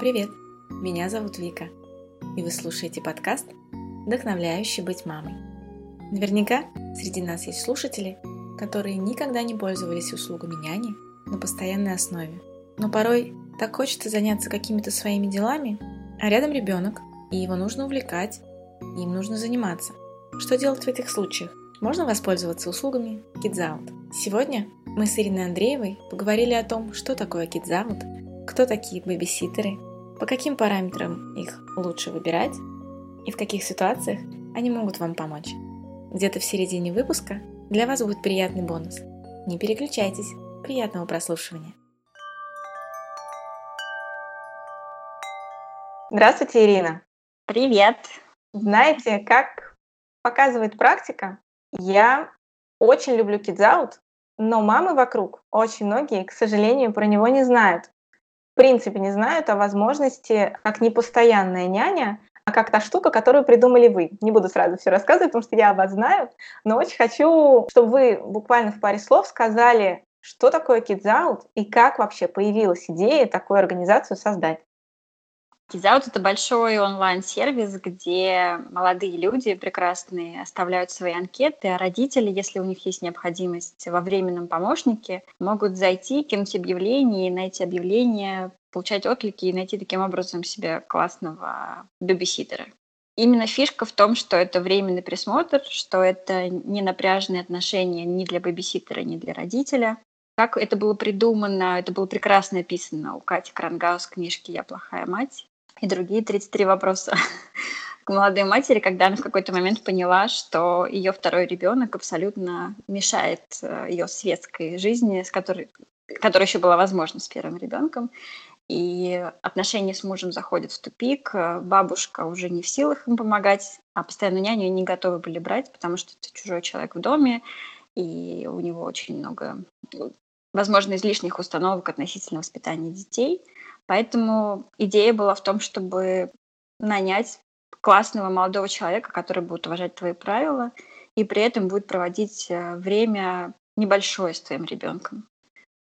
привет! Меня зовут Вика, и вы слушаете подкаст «Вдохновляющий быть мамой». Наверняка среди нас есть слушатели, которые никогда не пользовались услугами няни на постоянной основе. Но порой так хочется заняться какими-то своими делами, а рядом ребенок, и его нужно увлекать, и им нужно заниматься. Что делать в этих случаях? Можно воспользоваться услугами Kids. Сегодня мы с Ириной Андреевой поговорили о том, что такое Kids кто такие бэбиситеры, по каким параметрам их лучше выбирать и в каких ситуациях они могут вам помочь. Где-то в середине выпуска для вас будет приятный бонус. Не переключайтесь. Приятного прослушивания. Здравствуйте, Ирина. Привет. Знаете, как показывает практика, я очень люблю Kids Out, но мамы вокруг, очень многие, к сожалению, про него не знают. В принципе, не знают о возможности, как непостоянная няня, а как та штука, которую придумали вы. Не буду сразу все рассказывать, потому что я вас знаю, но очень хочу, чтобы вы буквально в паре слов сказали, что такое Kids Out и как вообще появилась идея такую организацию создать. Кизаут — это большой онлайн-сервис, где молодые люди прекрасные оставляют свои анкеты, а родители, если у них есть необходимость во временном помощнике, могут зайти, кинуть объявление, найти объявление, получать отклики и найти таким образом себе классного бебиситера. Именно фишка в том, что это временный присмотр, что это не напряженные отношения ни для бебиситера, ни для родителя. Как это было придумано, это было прекрасно описано у Кати Крангаус в книжке «Я плохая мать» и другие 33 вопроса к молодой матери, когда она в какой-то момент поняла, что ее второй ребенок абсолютно мешает э, ее светской жизни, с которой, которая еще была возможна с первым ребенком. И отношения с мужем заходят в тупик, бабушка уже не в силах им помогать, а постоянную няню не готовы были брать, потому что это чужой человек в доме, и у него очень много, возможно, излишних установок относительно воспитания детей – Поэтому идея была в том, чтобы нанять классного молодого человека, который будет уважать твои правила и при этом будет проводить э, время небольшое с твоим ребенком.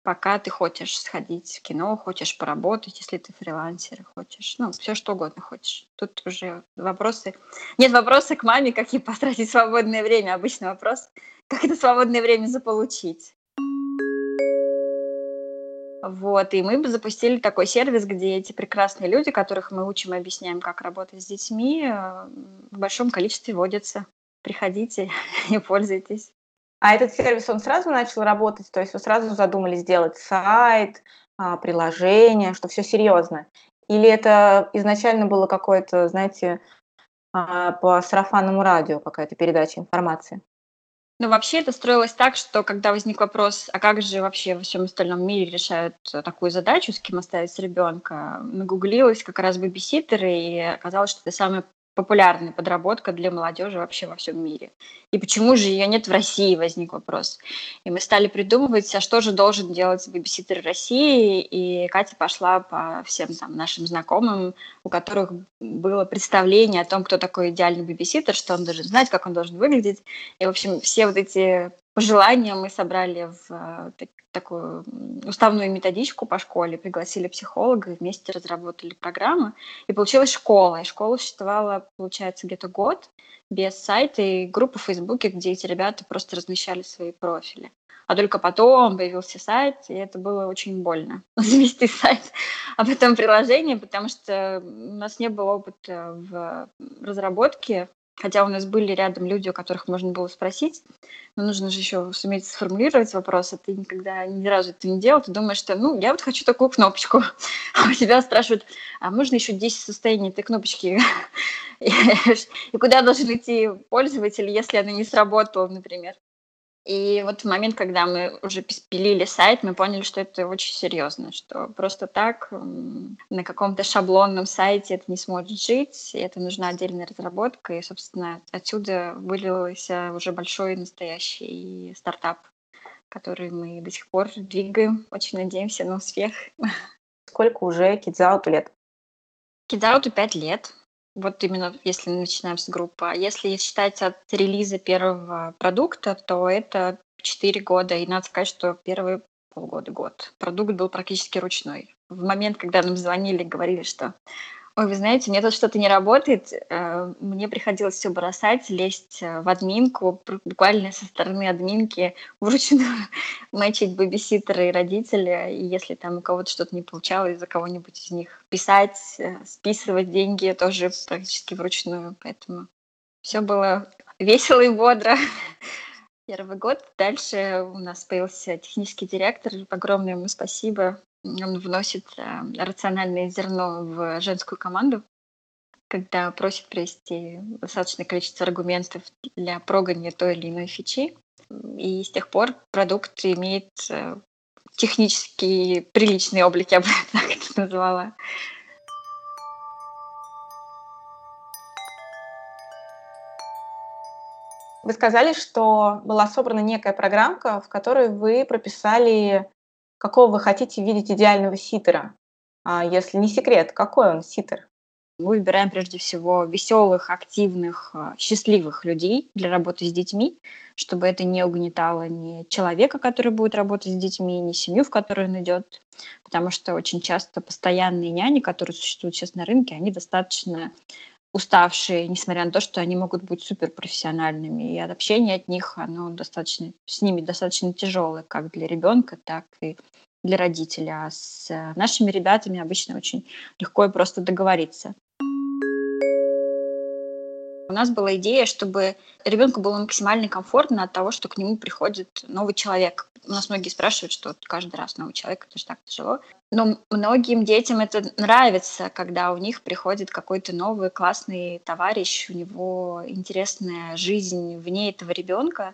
Пока ты хочешь сходить в кино, хочешь поработать, если ты фрилансер, хочешь, ну, все что угодно хочешь. Тут уже вопросы... Нет вопроса к маме, как ей потратить свободное время. Обычный вопрос, как это свободное время заполучить. Вот, и мы запустили такой сервис, где эти прекрасные люди, которых мы учим и объясняем, как работать с детьми, э, в большом количестве водятся. Приходите и пользуйтесь. А этот сервис, он сразу начал работать? То есть вы сразу задумали сделать сайт, а, приложение, что все серьезно? Или это изначально было какое-то, знаете, а, по сарафанному радио какая-то передача информации? Ну, вообще это строилось так, что когда возник вопрос, а как же вообще во всем остальном мире решают такую задачу, с кем оставить ребенка, нагуглилась как раз бэбиситеры, и оказалось, что это самая популярная подработка для молодежи вообще во всем мире. И почему же ее нет в России, возник вопрос. И мы стали придумывать, а что же должен делать бэбиситер России, и Катя пошла по всем там нашим знакомым, у которых было представление о том, кто такой идеальный бэбиситер, что он должен знать, как он должен выглядеть. И, в общем, все вот эти пожелания мы собрали в э, такую уставную методичку по школе, пригласили психолога, вместе разработали программу, и получилась школа. И школа существовала, получается, где-то год без сайта и группы в Фейсбуке, где эти ребята просто размещали свои профили. А только потом появился сайт, и это было очень больно завести сайт, а потом приложение, потому что у нас не было опыта в разработке Хотя у нас были рядом люди, у которых можно было спросить, но нужно же еще суметь сформулировать вопрос, а ты никогда ни разу это не делал, ты думаешь, что, ну, я вот хочу такую кнопочку, а у тебя спрашивают, а можно еще 10 состояний этой кнопочки? И куда должен идти пользователь, если она не сработала, например? И вот в момент, когда мы уже пилили сайт, мы поняли, что это очень серьезно, что просто так на каком-то шаблонном сайте это не сможет жить, и это нужна отдельная разработка, и, собственно, отсюда вылился уже большой настоящий стартап, который мы до сих пор двигаем. Очень надеемся на успех. Сколько уже Кидзауту лет? Кидзауту пять лет. Вот именно если начинаем с группы. А если считать от релиза первого продукта, то это 4 года. И надо сказать, что первый полгода-год. Продукт был практически ручной. В момент, когда нам звонили, говорили, что Ой, вы знаете, меня тут что-то не работает. Э, мне приходилось все бросать, лезть э, в админку, буквально со стороны админки вручную мэчить бэбиситера и родителя. И если там у кого-то что-то не получалось, за кого-нибудь из них писать, э, списывать деньги тоже практически вручную. Поэтому все было весело и бодро. Первый год. Дальше у нас появился технический директор. Огромное ему спасибо он вносит э, рациональное зерно в женскую команду, когда просит привести достаточное количество аргументов для прогония той или иной фичи. И с тех пор продукт имеет э, технически приличный облик, я бы так это назвала. Вы сказали, что была собрана некая программка, в которой вы прописали какого вы хотите видеть идеального ситера? А если не секрет, какой он ситер? Мы выбираем прежде всего веселых, активных, а, счастливых людей для работы с детьми, чтобы это не угнетало ни человека, который будет работать с детьми, ни семью, в которую он идет. Потому что очень часто постоянные няни, которые существуют сейчас на рынке, они достаточно уставшие, несмотря на то, что они могут быть суперпрофессиональными. И общение от них, оно достаточно, с ними достаточно тяжелое, как для ребенка, так и для родителя. А с нашими ребятами обычно очень легко и просто договориться. У нас была идея, чтобы ребенку было максимально комфортно от того, что к нему приходит новый человек. У нас многие спрашивают, что каждый раз новый человек, это же так тяжело. Но многим детям это нравится, когда у них приходит какой-то новый классный товарищ, у него интересная жизнь вне этого ребенка.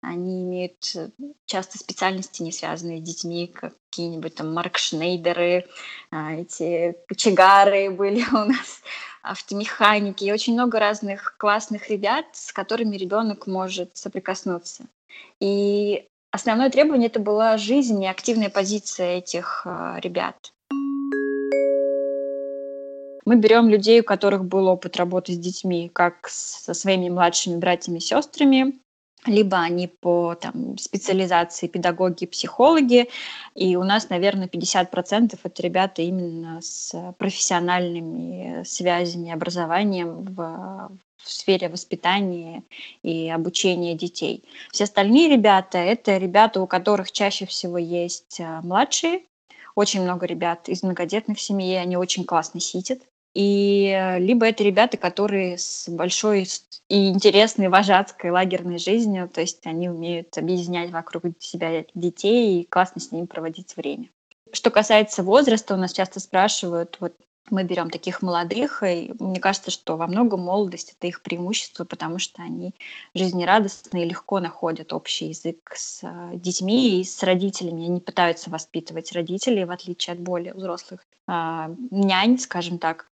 Они имеют часто специальности, не связанные с детьми, какие-нибудь там Марк Шнейдеры, а, эти кочегары были у нас автомеханики и очень много разных классных ребят, с которыми ребенок может соприкоснуться. И основное требование это была жизнь и активная позиция этих э, ребят. Мы берем людей, у которых был опыт работы с детьми, как со своими младшими братьями и сестрами, либо они по там, специализации педагоги, психологи, и у нас, наверное, 50% это ребята именно с профессиональными связями, образованием в, в сфере воспитания и обучения детей. Все остальные ребята – это ребята, у которых чаще всего есть а, младшие, очень много ребят из многодетных семей, они очень классно сидят, и э, либо это ребята, которые с большой и интересной вожатской лагерной жизнью, то есть они умеют объединять вокруг себя детей и классно с ними проводить время. Что касается возраста, у нас часто спрашивают, вот мы берем таких молодых, и мне кажется, что во многом молодость это их преимущество, потому что они жизнерадостны и легко находят общий язык с э, детьми и с родителями. Они пытаются воспитывать родителей, в отличие от более взрослых э, нянь, скажем так.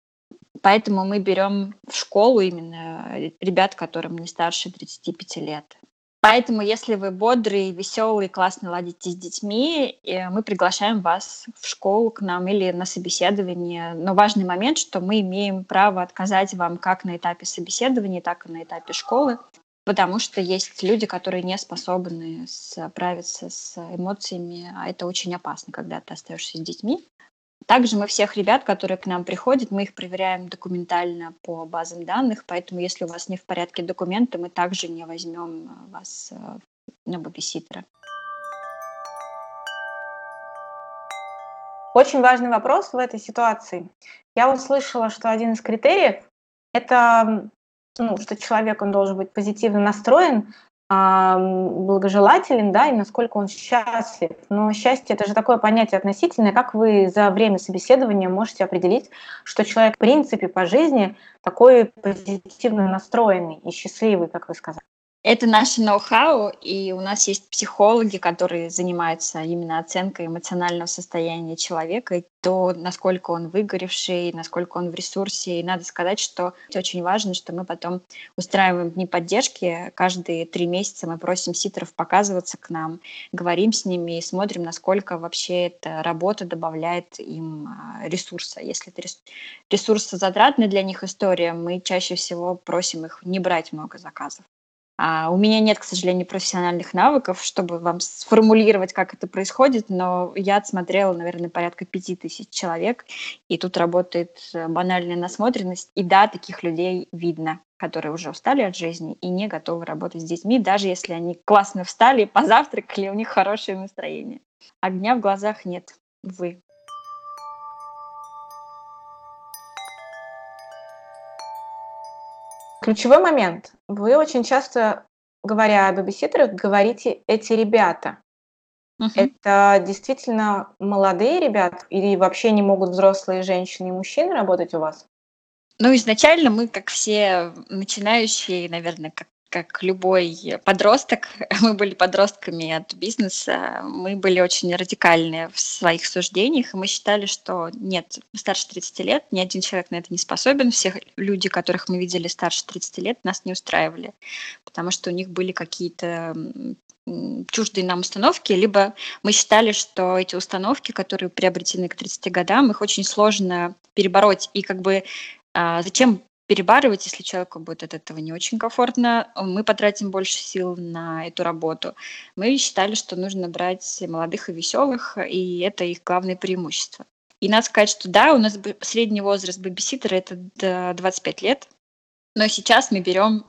Поэтому мы берем в школу именно ребят, которым не старше 35 лет. Поэтому, если вы бодрый, веселый, классно ладите с детьми, э, мы приглашаем вас в школу к нам или на собеседование. Но важный момент, что мы имеем право отказать вам как на этапе собеседования, так и на этапе школы, потому что есть люди, которые не способны справиться с эмоциями, а это очень опасно, когда ты остаешься с детьми. Также мы всех ребят, которые к нам приходят, мы их проверяем документально по базам данных, поэтому если у вас не в порядке документы, мы также не возьмем э, вас э, на бабиситера. Очень важный вопрос в этой ситуации. Я услышала, что один из критериев – это ну, что человек он должен быть позитивно настроен, благожелателен, да, и насколько он счастлив. Но счастье – это же такое понятие относительное. Как вы за время собеседования можете определить, что человек в принципе по жизни такой позитивно настроенный и счастливый, как вы сказали? Это наше ноу-хау, и у нас есть психологи, которые занимаются именно оценкой эмоционального состояния человека, и то, насколько он выгоревший, насколько он в ресурсе. И надо сказать, что очень важно, что мы потом устраиваем дни поддержки. Каждые три месяца мы просим ситеров показываться к нам, говорим с ними и смотрим, насколько вообще эта работа добавляет им а, ресурса. Если это ресурсозатратная для них история, мы чаще всего просим их не брать много заказов А у меня нет, к сожалению, профессиональных навыков, чтобы вам сформулировать, как это происходит, но я отсмотрела, наверное, порядка пяти тысяч человек, и тут работает э, банальная насмотренность. И да, таких людей видно, которые уже устали от жизни и не готовы работать с детьми, даже если они классно встали, позавтракали, у них хорошее настроение. Огня в глазах нет, вы. Ключевой момент. Вы очень часто, говоря о бэбиситерах, говорите «эти ребята». Угу. Это действительно молодые ребята или вообще не могут взрослые женщины и мужчины работать у вас? Ну, изначально мы, как все начинающие, наверное, как как любой подросток, мы были подростками от бизнеса, мы были очень радикальны в своих суждениях, и мы считали, что нет, старше 30 лет ни один человек на это не способен, все люди, которых мы видели старше 30 лет, нас не устраивали, потому что у них были какие-то чуждые нам установки, либо мы считали, что эти установки, которые приобретены к 30 годам, их очень сложно перебороть, и как бы а, зачем перебарывать, если человеку будет от этого не очень комфортно, мы потратим больше сил на эту работу. Мы считали, что нужно брать молодых и веселых, и это их главное преимущество. И надо сказать, что да, у нас средний возраст бэбиситера это до 25 лет, но сейчас мы берем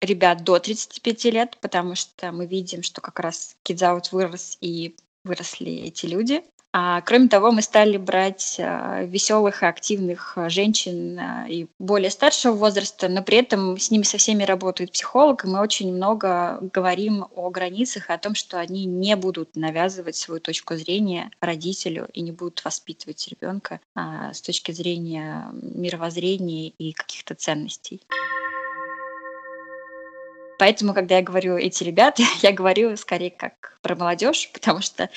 ребят до 35 лет, потому что мы видим, что как раз Out вырос и выросли эти люди. А, кроме того, мы стали брать а, веселых и активных а, женщин и более старшего возраста, но при этом с ними со всеми работает психолог, и мы очень много говорим о границах и о том, что они не будут навязывать свою точку зрения родителю и не будут воспитывать ребенка с точки зрения мировоззрения и каких-то ценностей. Поэтому, когда я говорю эти ребята, я говорю скорее как про молодежь, потому что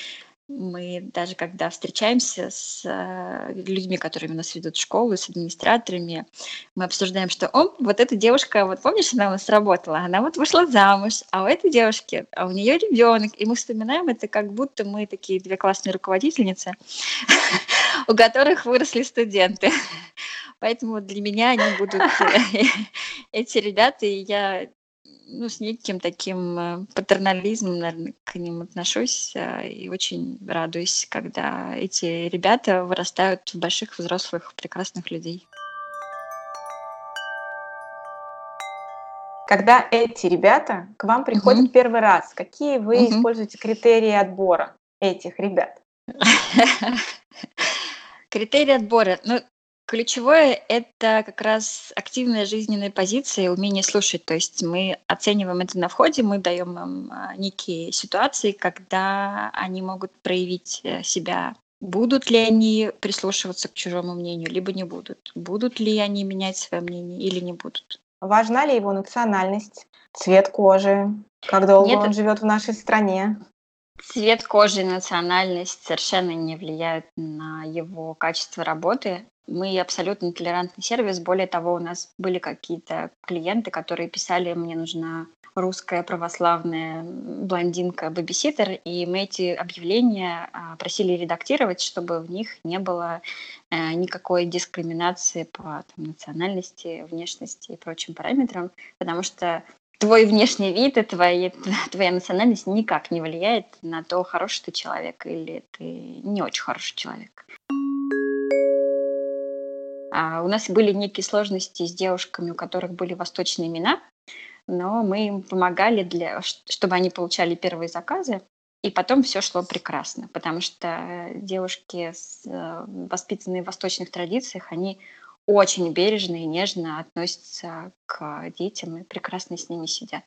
мы даже когда встречаемся с э, людьми, которыми нас ведут в школу, с администраторами, мы обсуждаем, что о, вот эта девушка, вот помнишь, она у нас работала, она вот вышла замуж, а у этой девушки, а у нее ребенок, и мы вспоминаем это, как будто мы такие две классные руководительницы, у которых выросли студенты. Поэтому для меня они будут э, эти ребята, и я ну, с неким таким э, патернализмом, наверное, к ним отношусь э, и очень радуюсь, когда эти ребята вырастают в больших взрослых прекрасных людей. Когда эти ребята к вам приходят угу. первый раз, какие вы угу. используете критерии отбора этих ребят? Критерии отбора. Ну, Ключевое – это как раз активная жизненная позиция умение слушать. То есть мы оцениваем это на входе, мы даем им а, некие ситуации, когда они могут проявить э, себя. Будут ли они прислушиваться к чужому мнению, либо не будут? Будут ли они менять свое мнение или не будут? Важна ли его национальность, цвет кожи, как долго Нет, он живет в нашей стране? Цвет кожи и национальность совершенно не влияют на его качество работы. Мы абсолютно толерантный сервис. Более того, у нас были какие-то клиенты, которые писали, мне нужна русская православная блондинка бабиситер, и мы эти объявления а, просили редактировать, чтобы в них не было э, никакой дискриминации по там, национальности, внешности и прочим параметрам, потому что твой внешний вид и твоя, твоя национальность никак не влияет на то, хороший ты человек или ты не очень хороший человек. А у нас были некие сложности с девушками, у которых были восточные имена, но мы им помогали, для, чтобы они получали первые заказы, и потом все шло прекрасно, потому что девушки, э, воспитанные в восточных традициях, они очень бережно и нежно относятся к детям и прекрасно с ними сидят.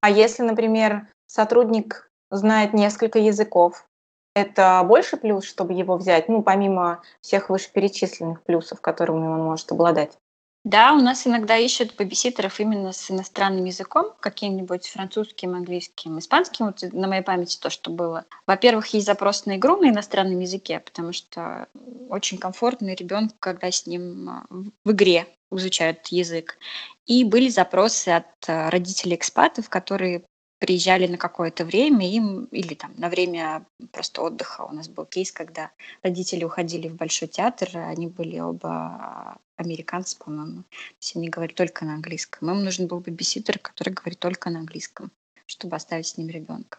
А если, например, сотрудник знает несколько языков, это больше плюс, чтобы его взять, ну, помимо всех вышеперечисленных плюсов, которыми он может обладать? Да, у нас иногда ищут бабиситеров именно с иностранным языком, каким-нибудь французским, английским, испанским. Вот на моей памяти то, что было. Во-первых, есть запрос на игру на иностранном языке, потому что очень комфортно ребенку, когда с ним а, в игре изучают язык. И были запросы от а, родителей экспатов, которые приезжали на какое-то время им или там на время просто отдыха. У нас был кейс, когда родители уходили в Большой театр, они были оба американцы, по-моему. То есть они говорят только на английском. Им нужен был бэбиситер, который говорит только на английском, чтобы оставить с ним ребенка.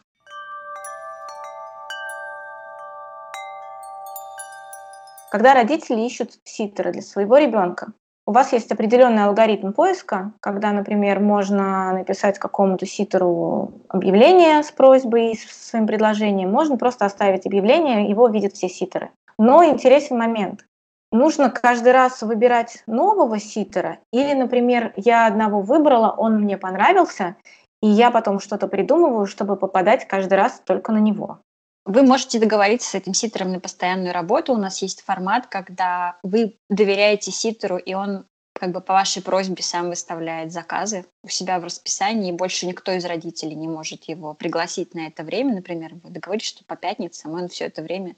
Когда родители ищут ситера для своего ребенка, у вас есть определенный алгоритм поиска, когда, например, можно написать какому-то ситеру объявление с просьбой, с своим предложением, можно просто оставить объявление, его видят все ситеры. Но интересен момент. Нужно каждый раз выбирать нового ситера или, например, я одного выбрала, он мне понравился, и я потом что-то придумываю, чтобы попадать каждый раз только на него. Вы можете договориться с этим ситером на постоянную работу. У нас есть формат, когда вы доверяете ситеру, и он как бы по вашей просьбе сам выставляет заказы у себя в расписании, и больше никто из родителей не может его пригласить на это время. Например, вы договорились, что по пятницам он все это время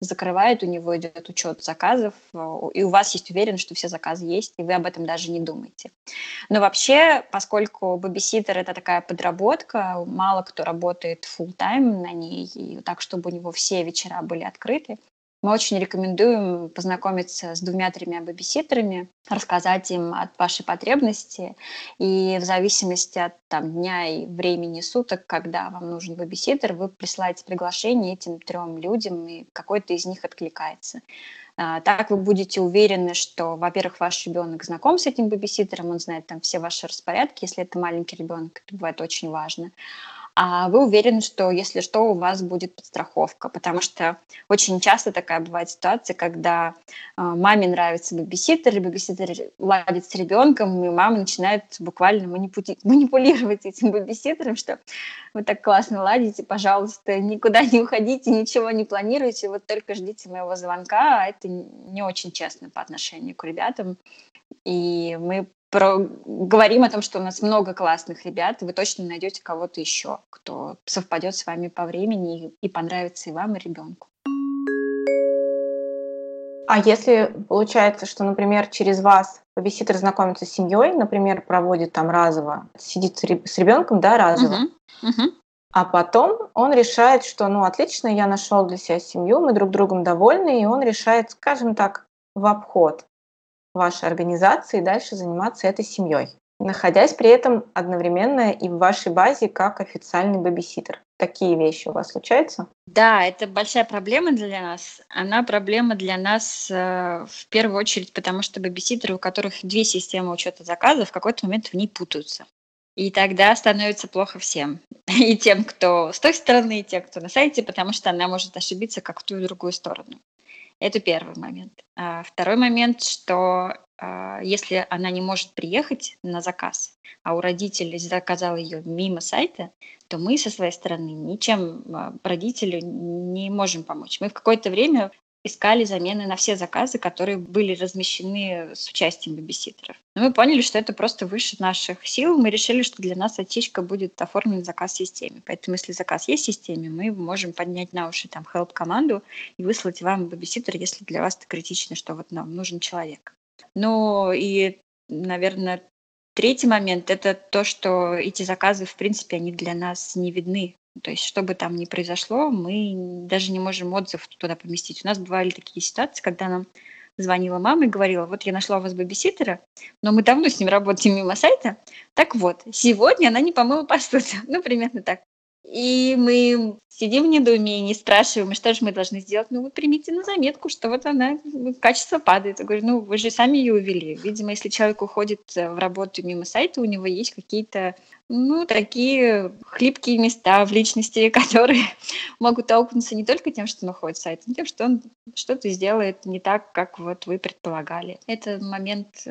закрывает, у него идет учет заказов, э, и у вас есть уверенность, что все заказы есть, и вы об этом даже не думаете. Но вообще, поскольку бабиситер – это такая подработка, мало кто работает full time на ней, и так, чтобы у него все вечера были открыты, мы очень рекомендуем познакомиться с двумя-тремя бабиситерами, рассказать им от вашей потребности, и в зависимости от там, дня и времени суток, когда вам нужен бабиситер, вы присылаете приглашение этим трем людям, и какой-то из них откликается. А, так вы будете уверены, что, во-первых, ваш ребенок знаком с этим бабиситером, он знает там все ваши распорядки, если это маленький ребенок, это бывает очень важно а вы уверены, что если что, у вас будет подстраховка, потому что очень часто такая бывает ситуация, когда э, маме нравится бабиситер, бабиситер ладит с ребенком, и мама начинает буквально манипули- манипулировать этим бабиситером, что вы так классно ладите, пожалуйста, никуда не уходите, ничего не планируйте, вот только ждите моего звонка, а это не очень честно по отношению к ребятам. И мы про... говорим о том, что у нас много классных ребят, и вы точно найдете кого-то еще, кто совпадет с вами по времени и, и понравится и вам, и ребенку. А если получается, что, например, через вас бабиситер знакомится с семьей, например, проводит там разово, сидит с ребенком, да, разово, uh-huh. Uh-huh. а потом он решает, что, ну, отлично, я нашел для себя семью, мы друг другом довольны, и он решает, скажем так, в обход вашей организации дальше заниматься этой семьей, находясь при этом одновременно и в вашей базе как официальный бабиситер. Такие вещи у вас случаются? Да, это большая проблема для нас. Она проблема для нас э, в первую очередь, потому что бабиситеры, у которых две системы учета заказов, в какой-то момент в ней путаются. И тогда становится плохо всем. И тем, кто с той стороны, и тем, кто на сайте, потому что она может ошибиться как в ту и другую сторону. Это первый момент. А второй момент, что а, если она не может приехать на заказ, а у родителей заказал ее мимо сайта, то мы со своей стороны ничем а, родителю не можем помочь. Мы в какое-то время искали замены на все заказы, которые были размещены с участием бабиситеров. Но мы поняли, что это просто выше наших сил. Мы решили, что для нас отечка будет оформлен заказ в системе. Поэтому если заказ есть в системе, мы можем поднять на уши там help команду и выслать вам бабиситер, если для вас это критично, что вот нам нужен человек. Ну и, наверное, Третий момент – это то, что эти заказы, в принципе, они для нас не видны. То есть, что бы там ни произошло, мы даже не можем отзыв туда поместить. У нас бывали такие ситуации, когда нам звонила мама и говорила, вот я нашла у вас бабиситера, но мы давно с ним работаем мимо сайта. Так вот, сегодня она не помыла посуду. Ну, примерно так. И мы сидим в недоумении, спрашиваем, что же мы должны сделать? Ну, вы примите на заметку, что вот она, качество падает. Я говорю, ну, вы же сами ее увели. Видимо, если человек уходит э, в работу мимо сайта, у него есть какие-то, ну, такие хлипкие места в личности, которые могут толкнуться не только тем, что он уходит с сайта, но тем, что он что-то сделает не так, как вот вы предполагали. Это момент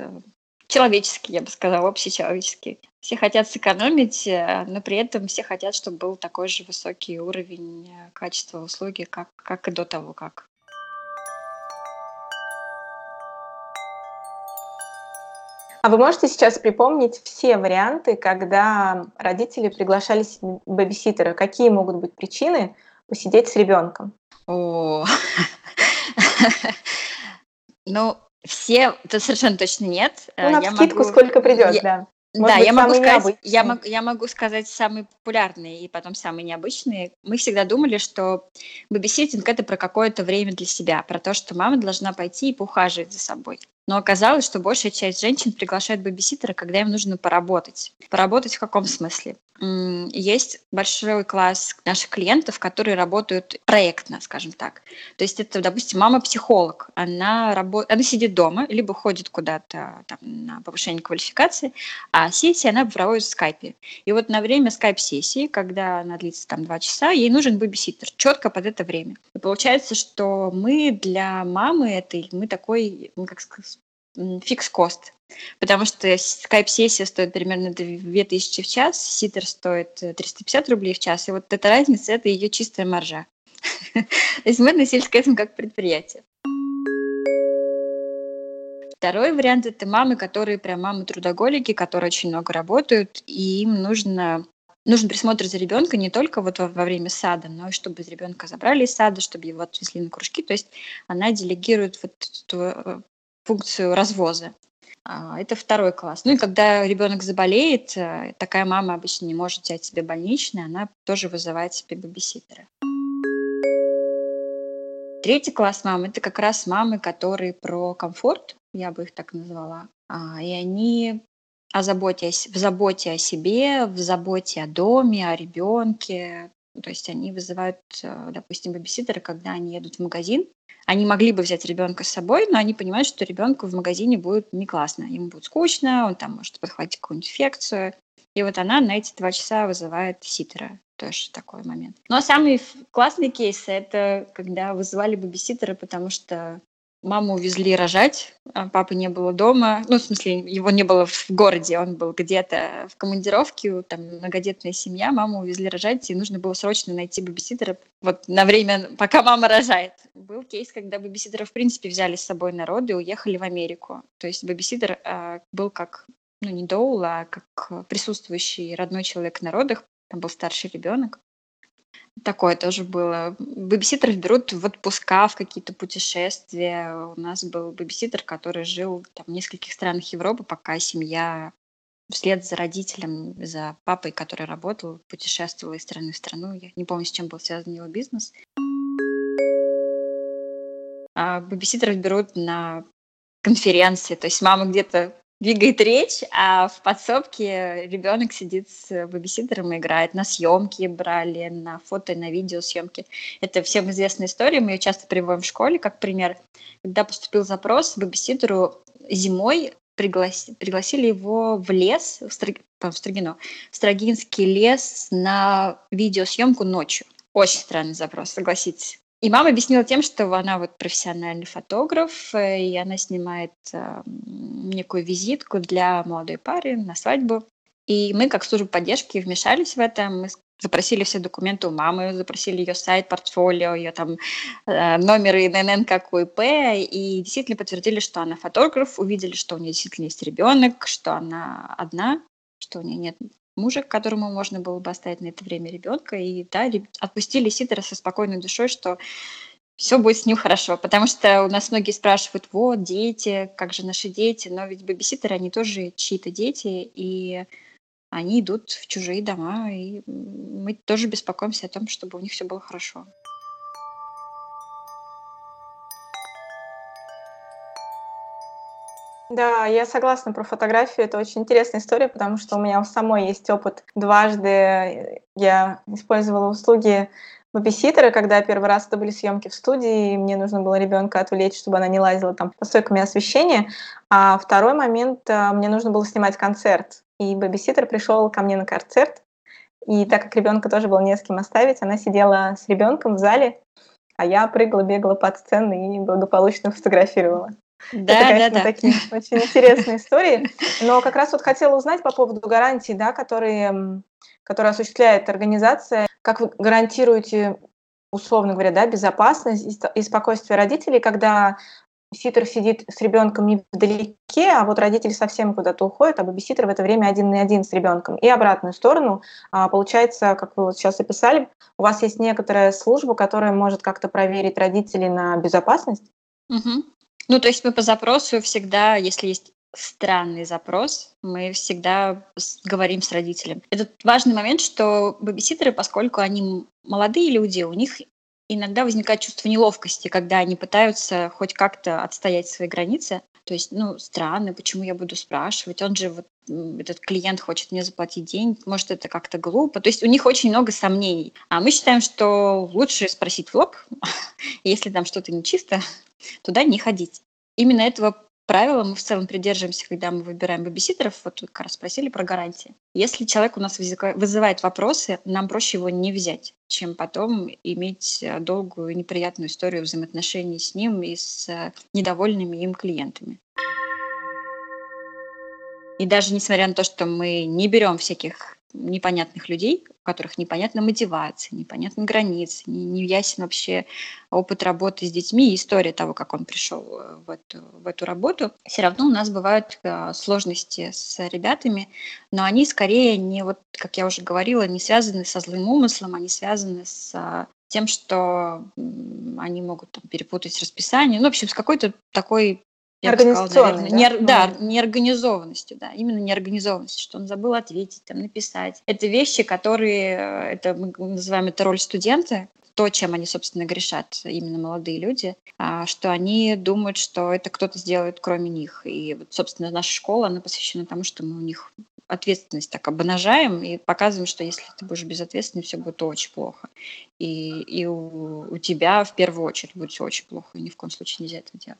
человеческий, я бы сказала, общечеловеческий. Все хотят сэкономить, э, но при этом все хотят, чтобы был такой же высокий уровень э, качества услуги, как, как и до того, как. А вы можете сейчас припомнить все варианты, когда родители приглашали бэбиситера? Какие могут быть причины посидеть с ребенком? О, ну, все, это совершенно точно нет. Ну, на скидку могу... сколько придет, я... да. Может да, быть, я могу сказать, я, мог, я могу сказать самые популярные и потом самые необычные. Мы всегда думали, что бэбиситинг это про какое-то время для себя, про то, что мама должна пойти и поухаживать за собой. Но оказалось, что большая часть женщин приглашает бэбиситера, когда им нужно поработать. Поработать в каком смысле? Есть большой класс наших клиентов, которые работают проектно, скажем так. То есть это, допустим, мама-психолог. Она, работ... она сидит дома, либо ходит куда-то там, на повышение квалификации, а сессии она проводит в скайпе. И вот на время скайп-сессии, когда она длится там два часа, ей нужен бэбиситер четко под это время. И получается, что мы для мамы этой, мы такой, ну, как сказать, фикс-кост. Потому что скайп-сессия стоит примерно 2000 в час, ситер стоит 350 рублей в час, и вот эта разница – это ее чистая маржа. То есть мы относились к этому как предприятие. Второй вариант – это мамы, которые прям мамы-трудоголики, которые очень много работают, и им нужно нужен присмотр за ребенка не только вот во, во время сада, но и чтобы ребенка забрали из сада, чтобы его отвезли на кружки. То есть она делегирует вот эту э, функцию развоза. А, это второй класс. Ну и когда ребенок заболеет, э, такая мама обычно не может взять себе больничный, она тоже вызывает себе бабиситера. Третий класс мам – это как раз мамы, которые про комфорт, я бы их так назвала. А, и они о заботе, в заботе о себе, в заботе о доме, о ребенке. То есть они вызывают, э, допустим, бабиситера, когда они едут в магазин, они могли бы взять ребенка с собой, но они понимают, что ребенку в магазине будет не классно. Ему будет скучно, он там может подхватить какую-нибудь инфекцию. И вот она на эти два часа вызывает ситера. Тоже такой момент. Но самый классный кейс – это когда вызывали бабиситера, потому что Маму увезли рожать, а папы не было дома. Ну, в смысле, его не было в городе, он был где-то в командировке, там многодетная семья, маму увезли рожать, и нужно было срочно найти бабиситера вот на время, пока мама рожает. Был кейс, когда бабиситера в принципе взяли с собой народ и уехали в Америку. То есть бабиситер э, был как, ну, не доул, а как присутствующий родной человек на родах, там был старший ребенок. Такое тоже было. Бэбиситеров берут в отпуска, в какие-то путешествия. У нас был бэбиситер, который жил там, в нескольких странах Европы, пока семья вслед за родителем, за папой, который работал, путешествовала из страны в страну. Я не помню, с чем был связан его бизнес. А бэбиситеров берут на конференции. То есть мама где-то двигает речь, а в подсобке ребенок сидит с бабиситером и играет. На съемки брали, на фото на видео съемки. Это всем известная история, мы ее часто приводим в школе, как пример. Когда поступил запрос, бабиситеру зимой пригласи, пригласили его в лес, в, Строг, в Строгино, в Строгинский лес на видеосъемку ночью. Очень странный запрос, согласитесь. И мама объяснила тем, что она вот профессиональный фотограф, э, и она снимает э, некую визитку для молодой пары на свадьбу. И мы, как служба поддержки, вмешались в это. Мы запросили все документы у мамы, запросили ее сайт, портфолио, ее там э, номер ИНН как у ИП, и действительно подтвердили, что она фотограф, увидели, что у нее действительно есть ребенок, что она одна, что у нее нет мужа, которому можно было бы оставить на это время ребенка, и да, отпустили Сидора со спокойной душой, что все будет с ним хорошо, потому что у нас многие спрашивают, вот, дети, как же наши дети, но ведь бэбиситеры, они тоже чьи-то дети, и они идут в чужие дома, и мы тоже беспокоимся о том, чтобы у них все было хорошо. Да, я согласна про фотографию. Это очень интересная история, потому что у меня самой есть опыт. Дважды я использовала услуги бабиситера, когда первый раз это были съемки в студии, и мне нужно было ребенка отвлечь, чтобы она не лазила там по стойками освещения. А второй момент, а, мне нужно было снимать концерт. И бабиситер пришел ко мне на концерт, и так как ребенка тоже было не с кем оставить, она сидела с ребенком в зале, а я прыгала, бегала под сценой и благополучно фотографировала. Да, это, конечно, да, да. такие очень интересные истории. Но как раз вот хотела узнать по поводу гарантий, да, которые, которые осуществляет организация. Как вы гарантируете, условно говоря, да, безопасность и спокойствие родителей, когда ситер сидит с ребенком не вдалеке, а вот родители совсем куда-то уходят, а бабиситер в это время один на один с ребенком. И обратную сторону, а, получается, как вы вот сейчас описали, у вас есть некоторая служба, которая может как-то проверить родителей на безопасность? Угу. Ну, то есть мы по запросу всегда, если есть странный запрос, мы всегда говорим с родителем. Это важный момент, что бэбиситеры, поскольку они молодые люди, у них иногда возникает чувство неловкости, когда они пытаются хоть как-то отстоять свои границы. То есть, ну, странно, почему я буду спрашивать? Он же, вот, этот клиент хочет мне заплатить деньги, может, это как-то глупо. То есть у них очень много сомнений. А мы считаем, что лучше спросить в лоб, если там что-то нечисто, туда не ходить. Именно этого правила мы в целом придерживаемся, когда мы выбираем бэбиситеров. Вот вы как раз спросили про гарантии. Если человек у нас вызывает вопросы, нам проще его не взять, чем потом иметь э, долгую неприятную историю взаимоотношений с ним и с э, недовольными им клиентами. И даже несмотря на то, что мы не берем всяких непонятных людей, у которых непонятна мотивация, непонятны границы, не, не ясен вообще опыт работы с детьми и история того, как он пришел э, в эту, в эту работу. Все равно у нас бывают э, сложности с ребятами, но они скорее не, вот, как я уже говорила, не связаны со злым умыслом, они связаны с э, тем, что они могут там, перепутать расписание, ну, в общем, с какой-то такой я сказала, наверное, да? Не, да, неорганизованностью, да, именно неорганизованностью, что он забыл ответить, там, написать. Это вещи, которые, э, это мы называем это роль студента, то, чем они, собственно, грешат, именно молодые люди, а, что они думают, что это кто-то сделает, кроме них. И вот, собственно, наша школа, она посвящена тому, что мы у них ответственность так обнажаем и показываем, что если ты будешь безответственным, все будет очень плохо. И, и у, у тебя в первую очередь будет все очень плохо, и ни в коем случае нельзя это делать.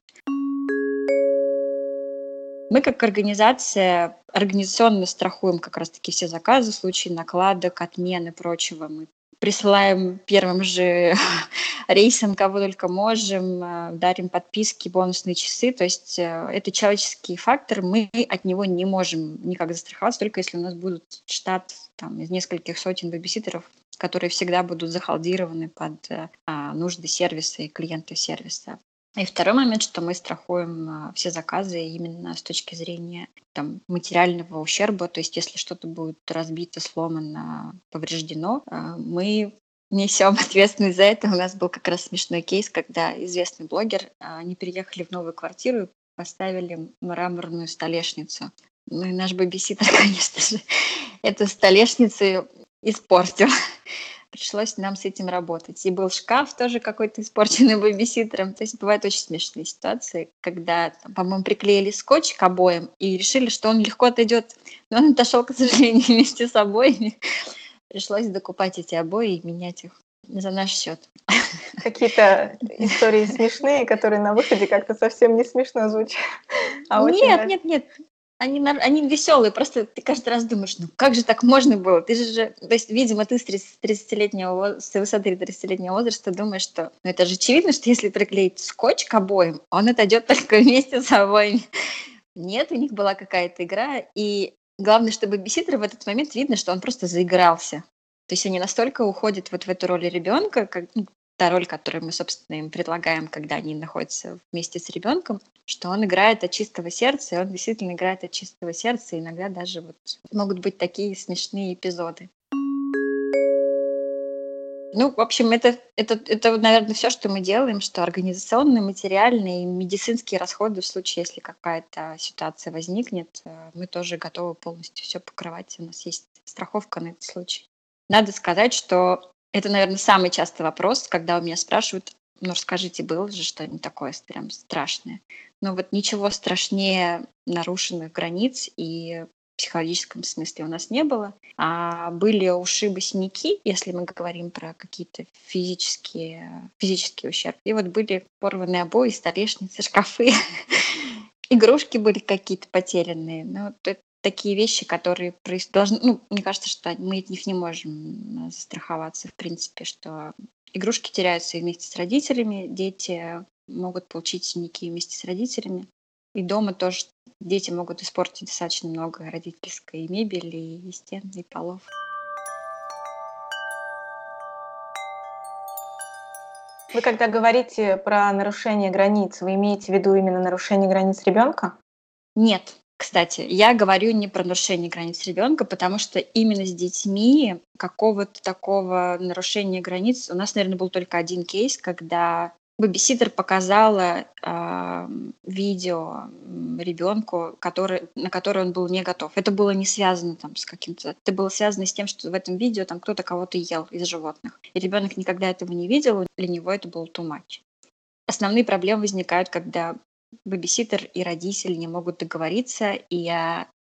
Мы как организация организационно страхуем как раз-таки все заказы в случае накладок, отмены и прочего. Мы присылаем первым же рейсом, кого только можем, э, дарим подписки, бонусные часы. То есть э, это человеческий фактор, мы от него не можем никак застраховаться, только если у нас будут штат там, из нескольких сотен бэбиситеров, которые всегда будут захалдированы под э, а, нужды сервиса и клиента сервиса. И второй момент, что мы страхуем а, все заказы именно с точки зрения там, материального ущерба. То есть если что-то будет разбито, сломано, повреждено, а, мы несем ответственность за это. У нас был как раз смешной кейс, когда известный блогер, а, они переехали в новую квартиру и поставили мраморную столешницу. Ну и наш бабиситер, конечно же, эту столешницу испортил пришлось нам с этим работать. И был шкаф тоже какой-то испорченный бэбиситером. То есть бывают очень смешные ситуации, когда, по-моему, приклеили скотч к обоям и решили, что он легко отойдет. Но он отошел, к сожалению, вместе с обоями. Пришлось докупать эти обои и менять их за наш счет. Какие-то истории смешные, которые на выходе как-то совсем не смешно звучат. А нет, нет, нет они, они веселые, просто ты каждый раз думаешь, ну как же так можно было? Ты же, то есть, видимо, ты с 30-летнего, с высоты 30-летнего возраста думаешь, что ну это же очевидно, что если приклеить скотч к обоим, он отойдет только вместе с обоими. Нет, у них была какая-то игра, и главное, чтобы биситер в этот момент видно, что он просто заигрался. То есть они настолько уходят вот в эту роль ребенка, как, ну, та роль, которую мы, собственно, им предлагаем, когда они находятся вместе с ребенком, что он играет от чистого сердца, и он действительно играет от чистого сердца, и иногда даже вот могут быть такие смешные эпизоды. Ну, в общем, это, это, это, наверное, все, что мы делаем, что организационные, материальные и медицинские расходы в случае, если какая-то ситуация возникнет, э, мы тоже готовы полностью все покрывать. У нас есть страховка на этот случай. Надо сказать, что это, наверное, самый частый вопрос, когда у меня спрашивают, ну, расскажите, было же что-нибудь такое прям страшное? Но вот ничего страшнее нарушенных границ и в психологическом смысле у нас не было. А были ушибы, синяки, если мы говорим про какие-то физические, физические ущерб. И вот были порванные обои, столешницы, шкафы. Игрушки были какие-то потерянные. Ну, это такие вещи, которые должны, ну, мне кажется, что мы от них не можем застраховаться, в принципе, что игрушки теряются и вместе с родителями, дети могут получить синяки вместе с родителями, и дома тоже дети могут испортить достаточно много родительской мебели, и стен, и полов. Вы когда говорите про нарушение границ, вы имеете в виду именно нарушение границ ребенка? Нет, кстати, я говорю не про нарушение границ ребенка, потому что именно с детьми какого-то такого нарушения границ у нас, наверное, был только один кейс, когда бэбиситер показала э, видео ребенку, который, на которое он был не готов. Это было не связано там с каким-то... Это было связано с тем, что в этом видео там кто-то кого-то ел из животных. И ребенок никогда этого не видел, для него это было too much. Основные проблемы возникают, когда бэбиситер и родители не могут договориться, и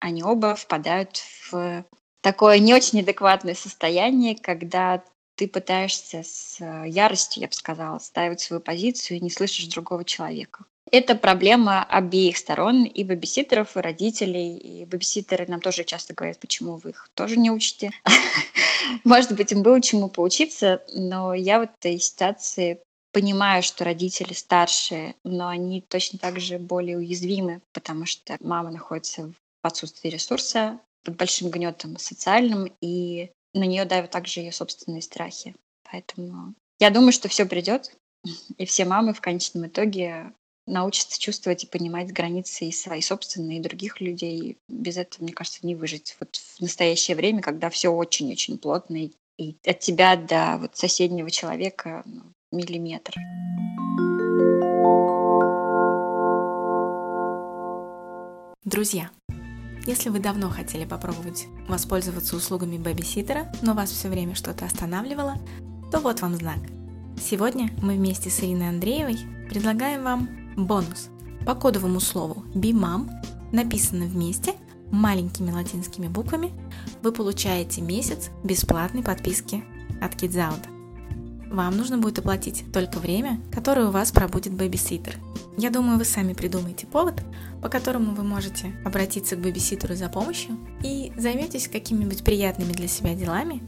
они оба впадают в такое не очень адекватное состояние, когда ты пытаешься с яростью, я бы сказала, ставить свою позицию и не слышишь другого человека. Это проблема обеих сторон, и бэбиситеров, и родителей. И бэбиситеры нам тоже часто говорят, почему вы их тоже не учите. Может быть, им было чему поучиться, но я в этой ситуации понимаю, что родители старшие, но они точно так же более уязвимы, потому что мама находится в отсутствии ресурса, под большим гнетом социальным, и на нее давят также ее собственные страхи. Поэтому я думаю, что все придет, и все мамы в конечном итоге научатся чувствовать и понимать границы и свои собственные, и других людей. Без этого, мне кажется, не выжить. Вот в настоящее время, когда все очень-очень плотно, и от тебя до вот соседнего человека ну, миллиметр. Друзья, если вы давно хотели попробовать воспользоваться услугами бэбиситера, но вас все время что-то останавливало, то вот вам знак. Сегодня мы вместе с Ириной Андреевой предлагаем вам бонус. По кодовому слову BIMAM, написано вместе маленькими латинскими буквами, вы получаете месяц бесплатной подписки от KidsOut. Вам нужно будет оплатить только время, которое у вас пробудет бэбиситер. Я думаю, вы сами придумаете повод, по которому вы можете обратиться к бэбиситеру за помощью и займетесь какими-нибудь приятными для себя делами,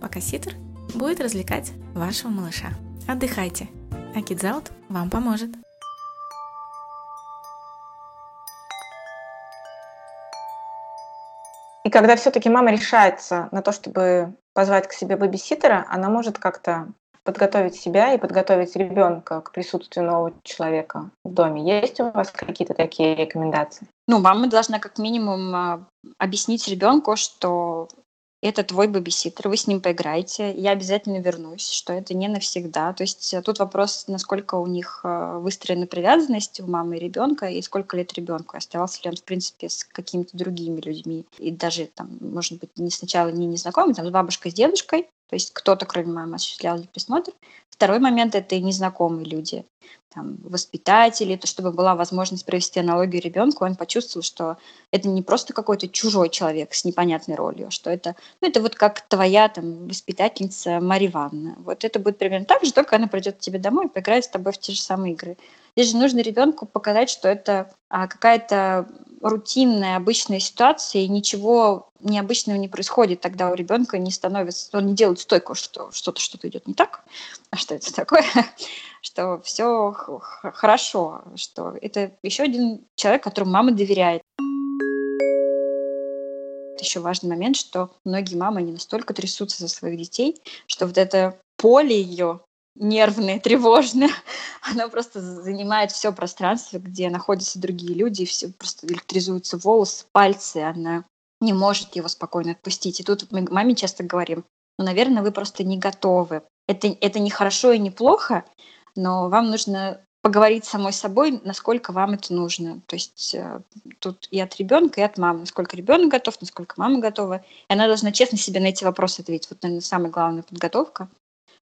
пока ситер будет развлекать вашего малыша. Отдыхайте, а Kids вам поможет. И когда все-таки мама решается на то, чтобы позвать к себе бэбиситера, она может как-то подготовить себя и подготовить ребенка к присутствию нового человека в доме. Есть у вас какие-то такие рекомендации? Ну, мама должна как минимум а, объяснить ребенку, что это твой бэбиситер, вы с ним поиграете, я обязательно вернусь, что это не навсегда. То есть э, тут вопрос, насколько у них э, выстроена привязанность у мамы и ребенка, и сколько лет ребенку, оставался ли он, в принципе, с какими-то другими людьми, и даже, там, может быть, не сначала не незнакомый, там, с бабушкой, с дедушкой, то есть кто-то, кроме мамы, осуществлял присмотр. Второй момент – это и незнакомые люди, там, воспитатели, то, чтобы была возможность провести аналогию ребенку, он почувствовал, что это не просто какой-то чужой человек с непонятной ролью, что это, ну, это вот как твоя там воспитательница Мария Ивановна. Вот это будет примерно так же, только она придет к тебе домой и поиграет с тобой в те же самые игры. Здесь же нужно ребенку показать, что это а, какая-то рутинная, обычная ситуация, и ничего необычного не происходит, тогда у ребенка не становится, он не делает стойку, что что-то что-то идет не так, а что это такое, что все хорошо, что это еще один человек, которому мама доверяет. Еще важный момент, что многие мамы не настолько трясутся за своих детей, что вот это поле ее нервное, тревожное. Она просто занимает все пространство, где находятся другие люди, и все просто электризуются волосы, пальцы. Она не может его спокойно отпустить. И тут мы маме часто говорим, ну, наверное, вы просто не готовы. Это, это не хорошо и не плохо, но вам нужно поговорить с самой собой, насколько вам это нужно. То есть э, тут и от ребенка, и от мамы, насколько ребенок готов, насколько мама готова. И она должна честно себе на эти вопросы ответить. Вот, наверное, самая главная подготовка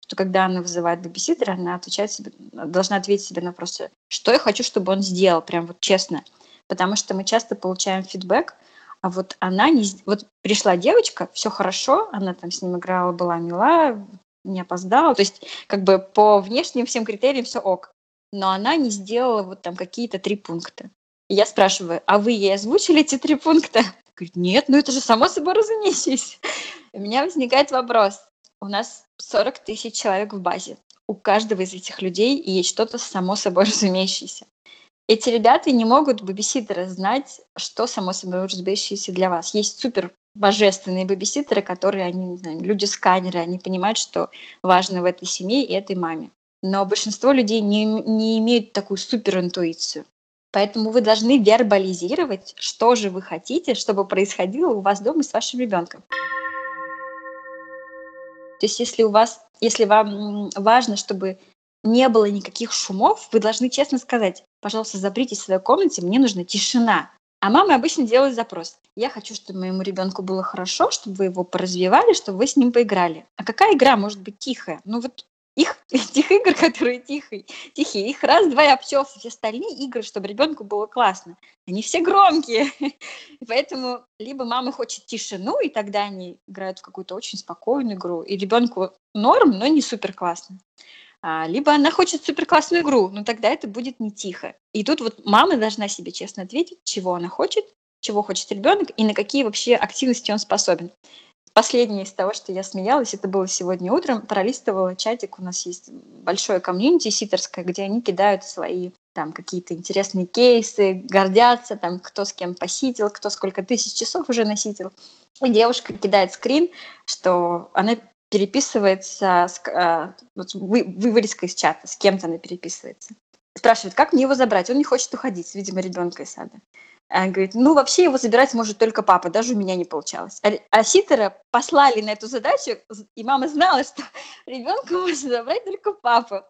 что когда она вызывает бэбиситера, она отвечает себе, должна ответить себе на вопрос, что я хочу, чтобы он сделал, прям вот честно. Потому что мы часто получаем фидбэк, а вот она не... Вот пришла девочка, все хорошо, она там с ним играла, была мила, не опоздала. То есть как бы по внешним всем критериям все ок. Но она не сделала вот там какие-то три пункта. Я спрашиваю, а вы ей озвучили эти три пункта? Говорит, нет, ну это же само собой разумеющееся. У меня возникает вопрос, у нас 40 тысяч человек в базе. У каждого из этих людей есть что-то само собой разумеющееся. Эти ребята не могут бэбиситеры знать, что само собой разумеющееся для вас. Есть супер божественные бэбиситеры, которые, они, люди-сканеры, они понимают, что важно в этой семье и этой маме. Но большинство людей не, не имеют такую суперинтуицию. Поэтому вы должны вербализировать, что же вы хотите, чтобы происходило у вас дома с вашим ребенком. То есть если у вас, если вам важно, чтобы не было никаких шумов, вы должны честно сказать, пожалуйста, запритесь в своей комнате, мне нужна тишина. А мама обычно делает запрос. Я хочу, чтобы моему ребенку было хорошо, чтобы вы его поразвивали, чтобы вы с ним поиграли. А какая игра может быть тихая? Ну вот их, этих игр, которые тихие, тихие, их раз-два и обчелся. Все остальные игры, чтобы ребенку было классно, они все громкие. И поэтому либо мама хочет тишину, и тогда они играют в какую-то очень спокойную игру, и ребенку норм, но не супер классно. А, либо она хочет супер классную игру, но тогда это будет не тихо. И тут вот мама должна себе честно ответить, чего она хочет, чего хочет ребенок и на какие вообще активности он способен. Последнее из того, что я смеялась, это было сегодня утром, пролистывала чатик, у нас есть большое комьюнити ситерское, где они кидают свои там какие-то интересные кейсы, гордятся, там кто с кем посидел, кто сколько тысяч часов уже насидел. И девушка кидает скрин, что она переписывается, с, а, вот, вы, вырезка из чата, с кем-то она переписывается. Спрашивает, как мне его забрать? Он не хочет уходить, видимо, ребенка из сада. Она говорит, ну, вообще его забирать может только папа, даже у меня не получалось. А, а Ситера послали на эту задачу, и мама знала, что ребенка может забрать только папа.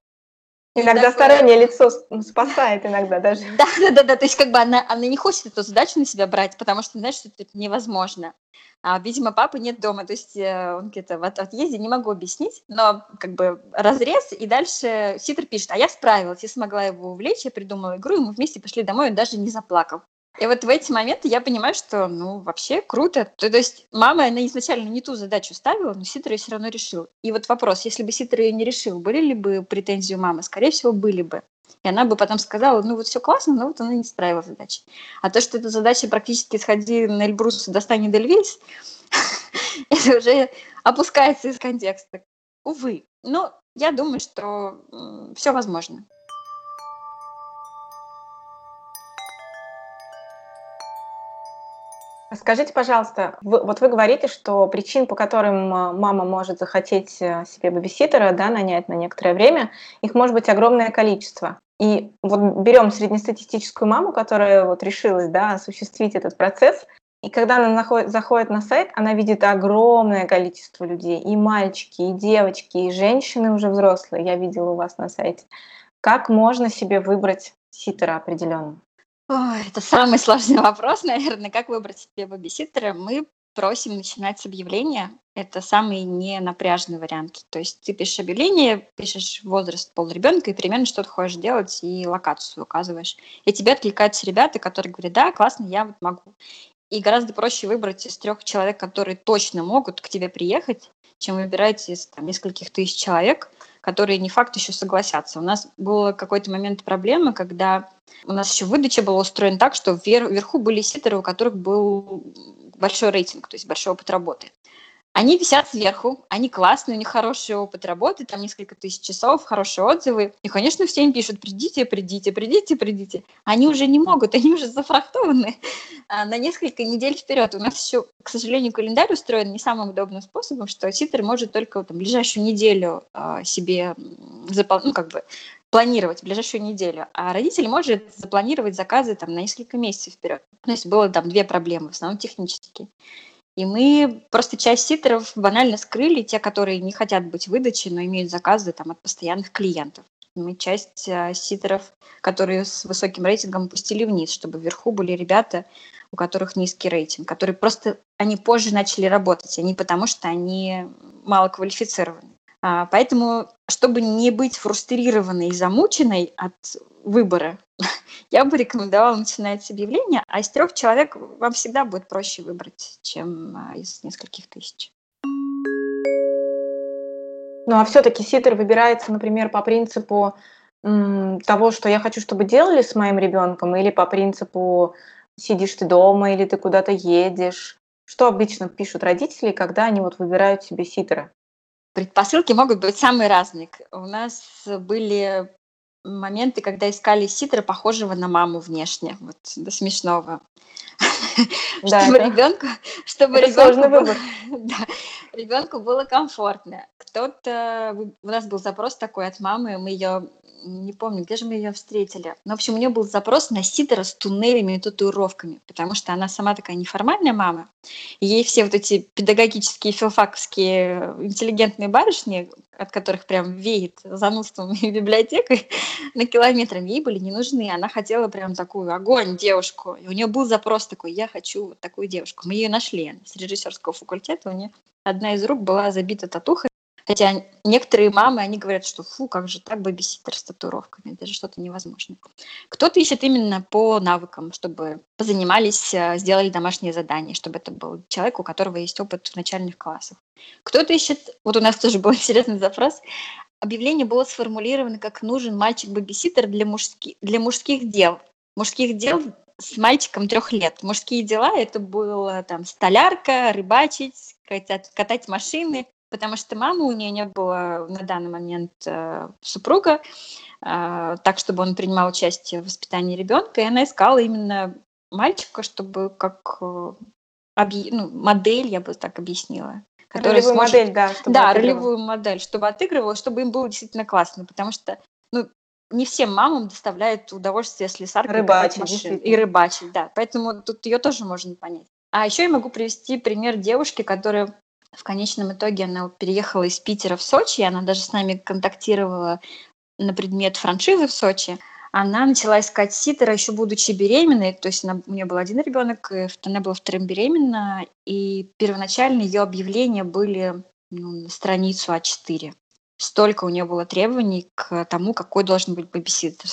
Иногда такое... стороннее лицо спасает иногда даже. Да, да, да, да. То есть как бы она, она не хочет эту задачу на себя брать, потому что знает, что это невозможно. А, видимо, папы нет дома, то есть э, он где-то в отъезде, не могу объяснить, но как бы разрез, и дальше Ситер пишет, а я справилась, я смогла его увлечь, я придумала игру, и мы вместе пошли домой, он даже не заплакал. И вот в эти моменты я понимаю, что, ну, вообще круто. То, то есть мама, она изначально не ту задачу ставила, но Ситер ее все равно решил. И вот вопрос, если бы Ситер ее не решил, были ли бы претензии у мамы? Скорее всего, были бы. И она бы потом сказала, ну вот все классно, но вот она не справила задачи. А то, что эта задача практически сходи на Эльбрус достань Эдельвейс, это уже опускается из контекста. Увы. Но я думаю, что все возможно. Скажите, пожалуйста, вы, вот вы говорите, что причин, по которым а, мама может захотеть э, себе бабиситера, да, нанять на некоторое время, их может быть огромное количество. И вот берем среднестатистическую маму, которая вот решилась, да, осуществить этот процесс, и когда она находит, заходит на сайт, она видит огромное количество людей, и мальчики, и девочки, и женщины уже взрослые, я видела у вас на сайте. Как можно себе выбрать ситера определенно? Ой, это самый сложный вопрос, наверное, как выбрать себе бабиситера. Мы просим начинать с объявления. Это самый ненапряжный вариант. То есть ты пишешь объявление, пишешь возраст, пол ребенка и примерно что ты хочешь делать и локацию указываешь. И тебе откликаются ребята, которые говорят, да, классно, я вот могу. И гораздо проще выбрать из трех человек, которые точно могут к тебе приехать, чем выбирать из там, нескольких тысяч человек, которые не факт еще согласятся. У нас был какой-то момент проблемы, когда у нас еще выдача была устроена так, что вверху были ситеры, у которых был большой рейтинг, то есть большой опыт работы. Они висят сверху, они классные, у них хороший опыт работы, там несколько тысяч часов, хорошие отзывы. И, конечно, все им пишут, придите, придите, придите, придите. Они уже не могут, они уже зафрахтованы а, на несколько недель вперед. У нас еще, к сожалению, календарь устроен не самым удобным способом, что ситер может только там, ближайшую неделю а, себе запол... ну, как бы планировать ближайшую неделю, а родитель может запланировать заказы там на несколько месяцев вперед. То есть было там две проблемы, в основном технические. И мы просто часть ситеров банально скрыли, те, которые не хотят быть выдачей, но имеют заказы там, от постоянных клиентов. Мы часть э, ситеров, которые с высоким рейтингом, пустили вниз, чтобы вверху были ребята, у которых низкий рейтинг, которые просто, они позже начали работать, а не потому, что они мало квалифицированы. А, поэтому, чтобы не быть фрустрированной и замученной от выбора, я бы рекомендовала начинать с объявления, а из трех человек вам всегда будет проще выбрать, чем а, из нескольких тысяч. Ну а все-таки ситер выбирается, например, по принципу того, что я хочу, чтобы делали с моим ребенком, или по принципу сидишь ты дома, или ты куда-то едешь. Что обычно пишут родители, когда они вот выбирают себе ситера? Предпосылки могут быть самые разные. У нас были моменты, когда искали ситра, похожего на маму внешне, вот до смешного. Да, чтобы ребенку, чтобы ребенку было, да, ребенку было комфортно. Кто-то, у нас был запрос такой от мамы, мы ее не помню, где же мы ее встретили. Но, в общем, у нее был запрос на ситера с туннелями и татуировками, потому что она сама такая неформальная мама. И ей все вот эти педагогические, филфаковские, интеллигентные барышни от которых прям веет занудством и библиотекой на километрам, ей были не нужны. Она хотела прям такую огонь девушку. И у нее был запрос такой, я хочу вот такую девушку. Мы ее нашли с режиссерского факультета. У нее одна из рук была забита татухой. Хотя некоторые мамы, они говорят, что фу, как же так бэбиситер с татуировками, это же что-то невозможное. Кто-то ищет именно по навыкам, чтобы позанимались, э, сделали домашнее задание, чтобы это был человек, у которого есть опыт в начальных классах. Кто-то ищет, вот у нас тоже был интересный запрос, объявление было сформулировано как нужен мальчик-бэбиситер для, мужски, для мужских дел. Мужских дел с мальчиком трех лет. Мужские дела это было там столярка, рыбачить, катать, катать машины, потому что мамы у нее не было на данный момент э, супруга, э, так, чтобы он принимал участие в воспитании ребенка, и она искала именно мальчика, чтобы как э, объ... ну, модель, я бы так объяснила. Ролевую сможет... модель, да. Чтобы да, ролевую модель, чтобы отыгрывала, чтобы им было действительно классно, потому что ну, не всем мамам доставляет удовольствие слесарка рыбачить, машин, и рыбачить, да. Поэтому тут ее тоже можно понять. А еще я могу привести пример девушки, которая в конечном итоге она переехала из Питера в Сочи, она даже с нами контактировала на предмет франшизы в Сочи. Она начала искать ситера еще будучи беременной, то есть она, у нее был один ребенок, она была вторым беременна, и первоначально ее объявления были ну, на страницу А4. Столько у нее было требований к тому, какой должен быть бэбиситер.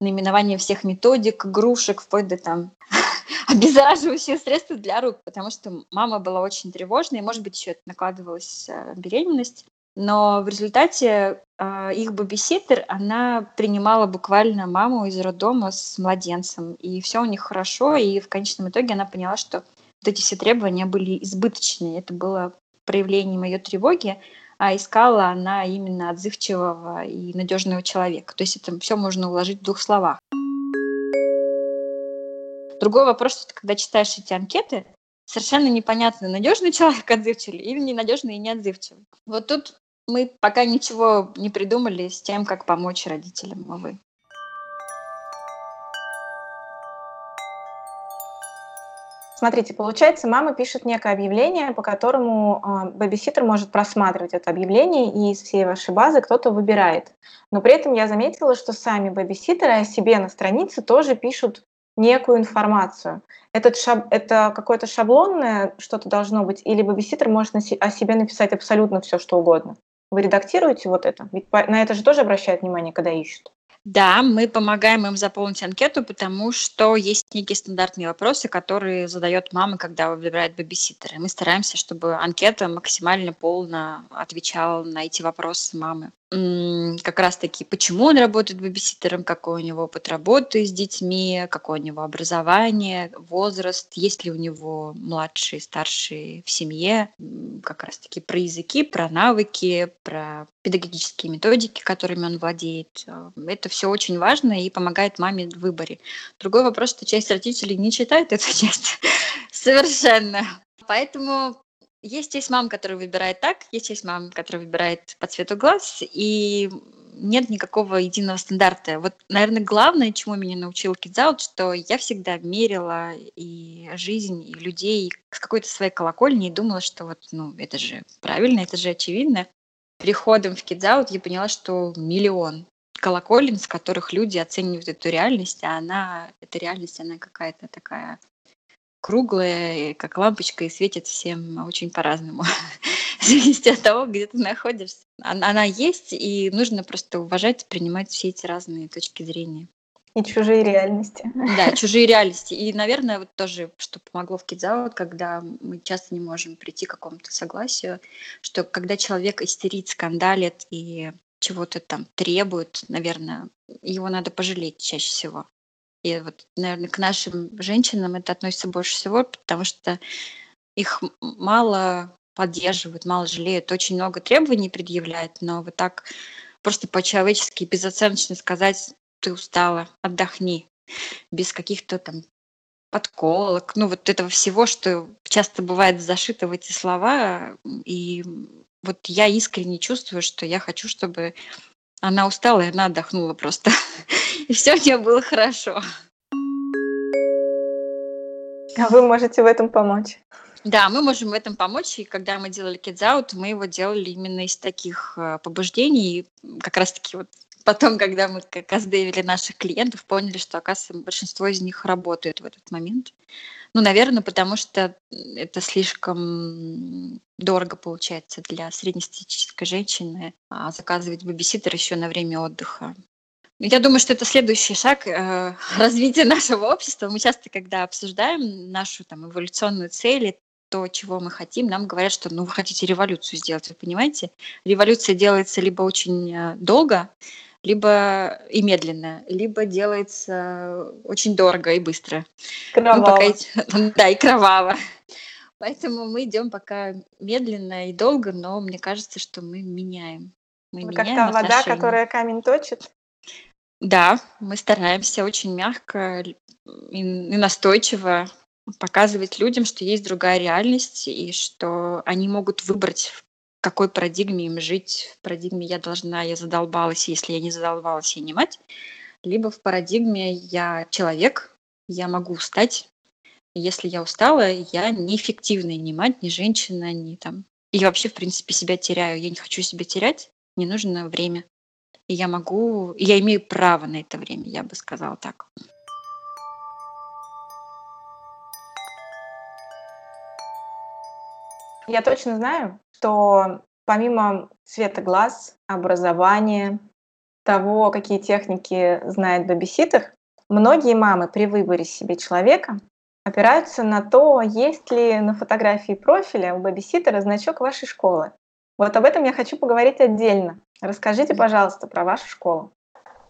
Наименование всех методик, игрушек, вплоть до там обеззараживающие средства для рук, потому что мама была очень тревожной, и, может быть, еще это накладывалась э, беременность. Но в результате э, их бабиситер, она принимала буквально маму из роддома с младенцем, и все у них хорошо, и в конечном итоге она поняла, что вот эти все требования были избыточные. Это было проявлением ее тревоги, а искала она именно отзывчивого и надежного человека. То есть это все можно уложить в двух словах. Другой вопрос, что ты, когда читаешь эти анкеты, совершенно непонятно, надежный человек отзывчивый или ненадежный и неотзывчивый. Вот тут мы пока ничего не придумали с тем, как помочь родителям, увы. Смотрите, получается, мама пишет некое объявление, по которому э, бэбиситер может просматривать это объявление, и из всей вашей базы кто-то выбирает. Но при этом я заметила, что сами бэбиситеры о себе на странице тоже пишут некую информацию. Этот шаб, это какое-то шаблонное что-то должно быть, или бабиситер может о себе написать абсолютно все, что угодно. Вы редактируете вот это? Ведь на это же тоже обращают внимание, когда ищут. Да, мы помогаем им заполнить анкету, потому что есть некие стандартные вопросы, которые задает мама, когда выбирает бабиситера. Мы стараемся, чтобы анкета максимально полно отвечала на эти вопросы мамы как раз-таки, почему он работает бэбиситером, какой у него опыт работы с детьми, какое у него образование, возраст, есть ли у него младшие, старшие в семье, как раз-таки про языки, про навыки, про педагогические методики, которыми он владеет. Э, это все очень важно и помогает маме в выборе. Другой вопрос, что часть родителей не читает эту часть совершенно. Поэтому есть есть мама, которая выбирает так, есть есть мама, которая выбирает по цвету глаз, и нет никакого единого стандарта. Вот, наверное, главное, чему меня научил Кидзаут, что я всегда мерила и жизнь, и людей с какой-то своей колокольни и думала, что вот, ну, это же правильно, это же очевидно. Приходом в Кидзаут я поняла, что миллион колоколен, с которых люди оценивают эту реальность, а она, эта реальность, она какая-то такая круглая, как лампочка, и светит всем очень по-разному. В зависимости от того, где ты находишься. Она, есть, и нужно просто уважать, принимать все эти разные точки зрения. И чужие реальности. Да, чужие реальности. И, наверное, вот тоже, что помогло в Кидзао, когда мы часто не можем прийти к какому-то согласию, что когда человек истерит, скандалит и чего-то там требует, наверное, его надо пожалеть чаще всего. И вот, наверное, к нашим женщинам это относится больше всего, потому что их мало поддерживают, мало жалеют, очень много требований предъявляют, но вот так просто по-человечески безоценочно сказать, ты устала, отдохни, без каких-то там подколок, ну вот этого всего, что часто бывает зашито в эти слова, и вот я искренне чувствую, что я хочу, чтобы она устала, и она отдохнула просто. И все у нее было хорошо. А вы можете в этом помочь? Да, мы можем в этом помочь. И когда мы делали Kids Out, мы его делали именно из таких э, побуждений. Как раз-таки вот потом, когда мы как раз довели наших клиентов, поняли, что, оказывается, большинство из них работает в этот момент. Ну, наверное, потому что это слишком дорого получается для среднестатистической женщины а заказывать бабиситер еще на время отдыха. Я думаю, что это следующий шаг э, развития нашего общества. Мы часто, когда обсуждаем нашу там, эволюционную цель, то, чего мы хотим, нам говорят, что ну, вы хотите революцию сделать, вы понимаете? Революция делается либо очень э, долго, либо и медленно, либо делается очень дорого и быстро. Кроваво. пока... Да, и кроваво. Поэтому мы идем пока медленно и долго, но мне кажется, что мы меняем. Мы ну, как та вода, которая камень точит. Да, мы стараемся очень мягко и, настойчиво показывать людям, что есть другая реальность и что они могут выбрать, какой парадигме им жить. В парадигме я должна, я задолбалась, если я не задолбалась, я не мать. Либо в парадигме я человек, я могу устать. Если я устала, я неэффективная ни мать, ни женщина, ни там. И вообще, в принципе, себя теряю. Я не хочу себя терять, мне нужно время. И я могу, я имею право на это время, я бы сказала так. Я точно знаю, что помимо цвета глаз, образования, того, какие техники знает бабиситер, многие мамы при выборе себе человека опираются на то, есть ли на фотографии профиля у бабиситера значок вашей школы. Вот об этом я хочу поговорить отдельно. Расскажите, пожалуйста, про вашу школу.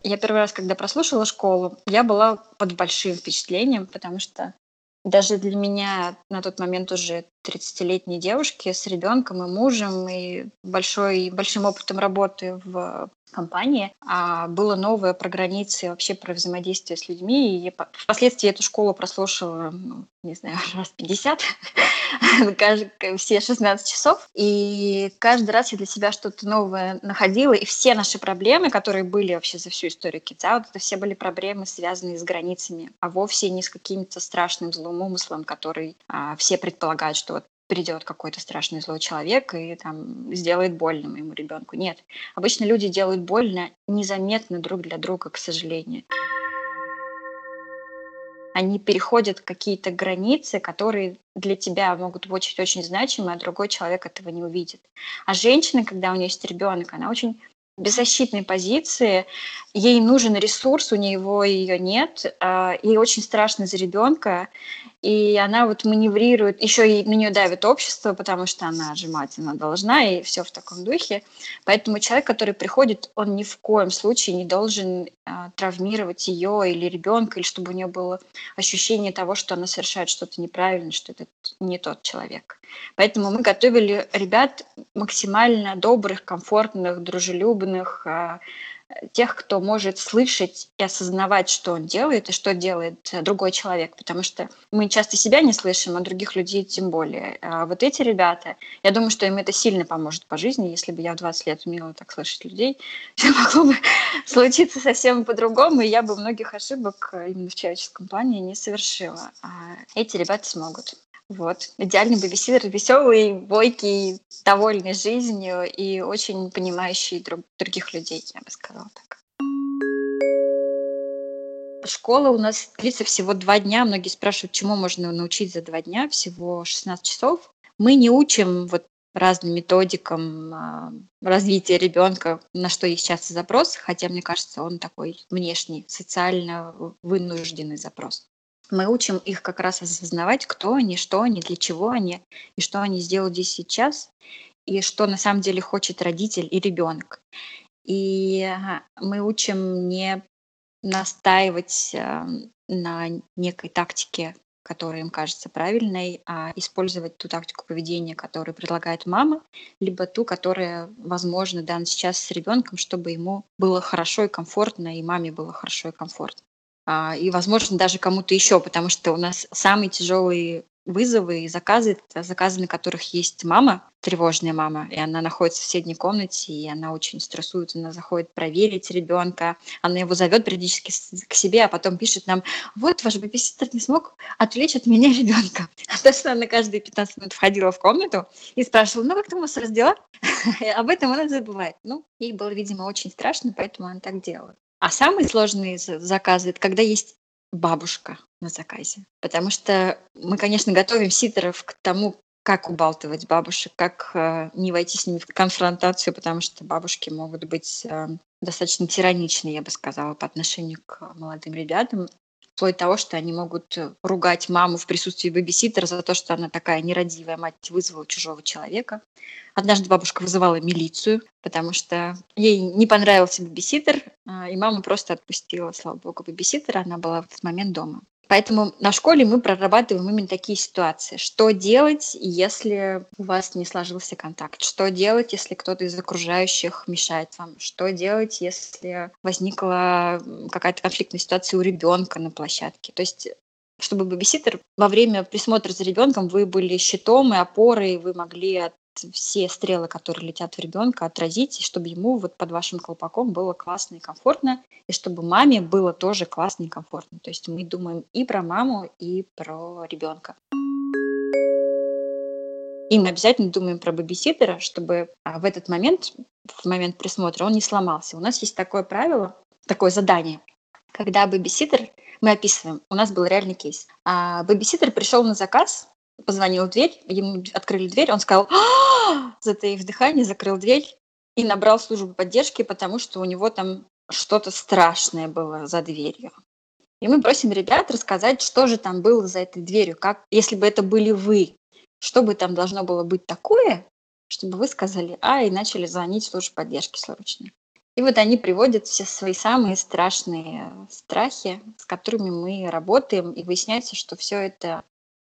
Я первый раз, когда прослушала школу, я была под большим впечатлением, потому что даже для меня на тот момент уже 30-летней девушки с ребенком и мужем и большой, большим опытом работы в компании, а было новое про границы, вообще про взаимодействие с людьми. И я впоследствии эту школу прослушала, ну, не знаю, раз 50, все 16 часов. И каждый раз я для себя что-то новое находила. И все наши проблемы, которые были вообще за всю историю Kids вот это все были проблемы, связанные с границами, а вовсе не с каким-то страшным злым умыслом, который а, все предполагают, что вот придет какой-то страшный злой человек и там сделает больно моему ребенку. Нет. Обычно люди делают больно незаметно друг для друга, к сожалению. Они переходят какие-то границы, которые для тебя могут быть очень значимы, а другой человек этого не увидит. А женщина, когда у нее есть ребенок, она очень беззащитной позиции, ей нужен ресурс, у него ее нет, а, ей очень страшно за ребенка, и она вот маневрирует, еще и на нее давит общество, потому что она она должна, и все в таком духе. Поэтому человек, который приходит, он ни в коем случае не должен а, травмировать ее или ребенка, или чтобы у нее было ощущение того, что она совершает что-то неправильно, что это не тот человек. Поэтому мы готовили ребят максимально добрых, комфортных, дружелюбных, а, тех, кто может слышать и осознавать, что он делает и что делает э, другой человек, потому что мы часто себя не слышим, а других людей тем более. А вот эти ребята, я думаю, что им это сильно поможет по жизни. Если бы я в 20 лет умела так слышать людей, все могло бы случиться совсем по-другому, и я бы многих ошибок э, именно в человеческом плане не совершила. А эти ребята смогут. Вот. Идеальный бэбиситер, веселый, бойкий, довольный жизнью и очень понимающий друг, других людей, я бы сказала так. Школа у нас длится всего два дня. Многие спрашивают, чему можно научить за два дня, всего 16 часов. Мы не учим вот разным методикам а, развития ребенка, на что есть часто запрос, хотя, мне кажется, он такой внешний, социально вынужденный запрос мы учим их как раз осознавать, кто они, что они, для чего они, и что они сделают здесь сейчас, и что на самом деле хочет родитель и ребенок. И мы учим не настаивать э, на некой тактике, которая им кажется правильной, а использовать ту тактику поведения, которую предлагает мама, либо ту, которая, возможно, дан сейчас с ребенком, чтобы ему было хорошо и комфортно, и маме было хорошо и комфортно. А, и, возможно, даже кому-то еще, потому что у нас самый тяжелый вызовы и заказы, заказы, на которых есть мама, тревожная мама, и она находится в соседней комнате, и она очень стрессует, она заходит проверить ребенка, она его зовет периодически к себе, а потом пишет нам, вот ваш бабиситер не смог отвлечь от меня ребенка. А то, что она каждые 15 минут входила в комнату и спрашивала, ну как ты мусор раздела? Об этом она забывает. Ну, ей было, видимо, очень страшно, поэтому она так делала. А самые сложные заказы, это когда есть бабушка на заказе. Потому что мы, конечно, готовим ситеров к тому, как убалтывать бабушек, как э, не войти с ними в конфронтацию, потому что бабушки могут быть э, достаточно тираничны, я бы сказала, по отношению к молодым ребятам вплоть того, что они могут э, ругать маму в присутствии бэбиситера за то, что она такая нерадивая мать вызвала чужого человека. Однажды бабушка вызывала милицию, потому что ей не понравился бэбиситер, а, и мама просто отпустила, слава богу, бэбиситера, она была в этот момент дома. Поэтому на школе мы прорабатываем именно такие ситуации. Что делать, если у вас не сложился контакт? Что делать, если кто-то из окружающих мешает вам? Что делать, если возникла какая-то конфликтная ситуация у ребенка на площадке? То есть чтобы бабиситер во время присмотра за ребенком вы были щитом и опорой, вы могли от все стрелы, которые летят в ребенка, отразить, и чтобы ему вот под вашим колпаком было классно и комфортно, и чтобы маме было тоже классно и комфортно. То есть мы думаем и про маму, и про ребенка. И мы обязательно думаем про бабиситера, чтобы а, в этот момент, в момент присмотра, он не сломался. У нас есть такое правило, такое задание, когда бабиситер, мы описываем, у нас был реальный кейс, а бабиситер пришел на заказ, позвонил в дверь, ему открыли дверь, он сказал, «А!» затаив дыхание, закрыл дверь и набрал службу поддержки, потому что у него там что-то страшное было за дверью. И мы просим ребят рассказать, что же там было за этой дверью, как, если бы это были вы, что бы там должно было быть такое, чтобы вы сказали «а» и начали звонить в службу поддержки срочно. И вот они приводят все свои самые страшные страхи, с которыми мы работаем, и выясняется, что все это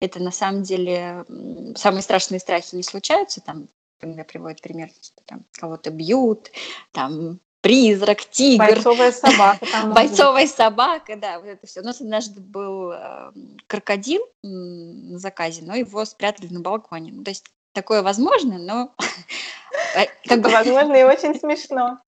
это на самом деле самые страшные страхи не случаются, там, когда приводят пример, что там кого-то бьют, там призрак, тигр. Бойцовая собака. Там Бойцовая собака, да, вот это все. У нас однажды был э, крокодил на заказе, но его спрятали на балконе. Ну, то есть такое возможно, но... Как бы... Возможно, и очень смешно.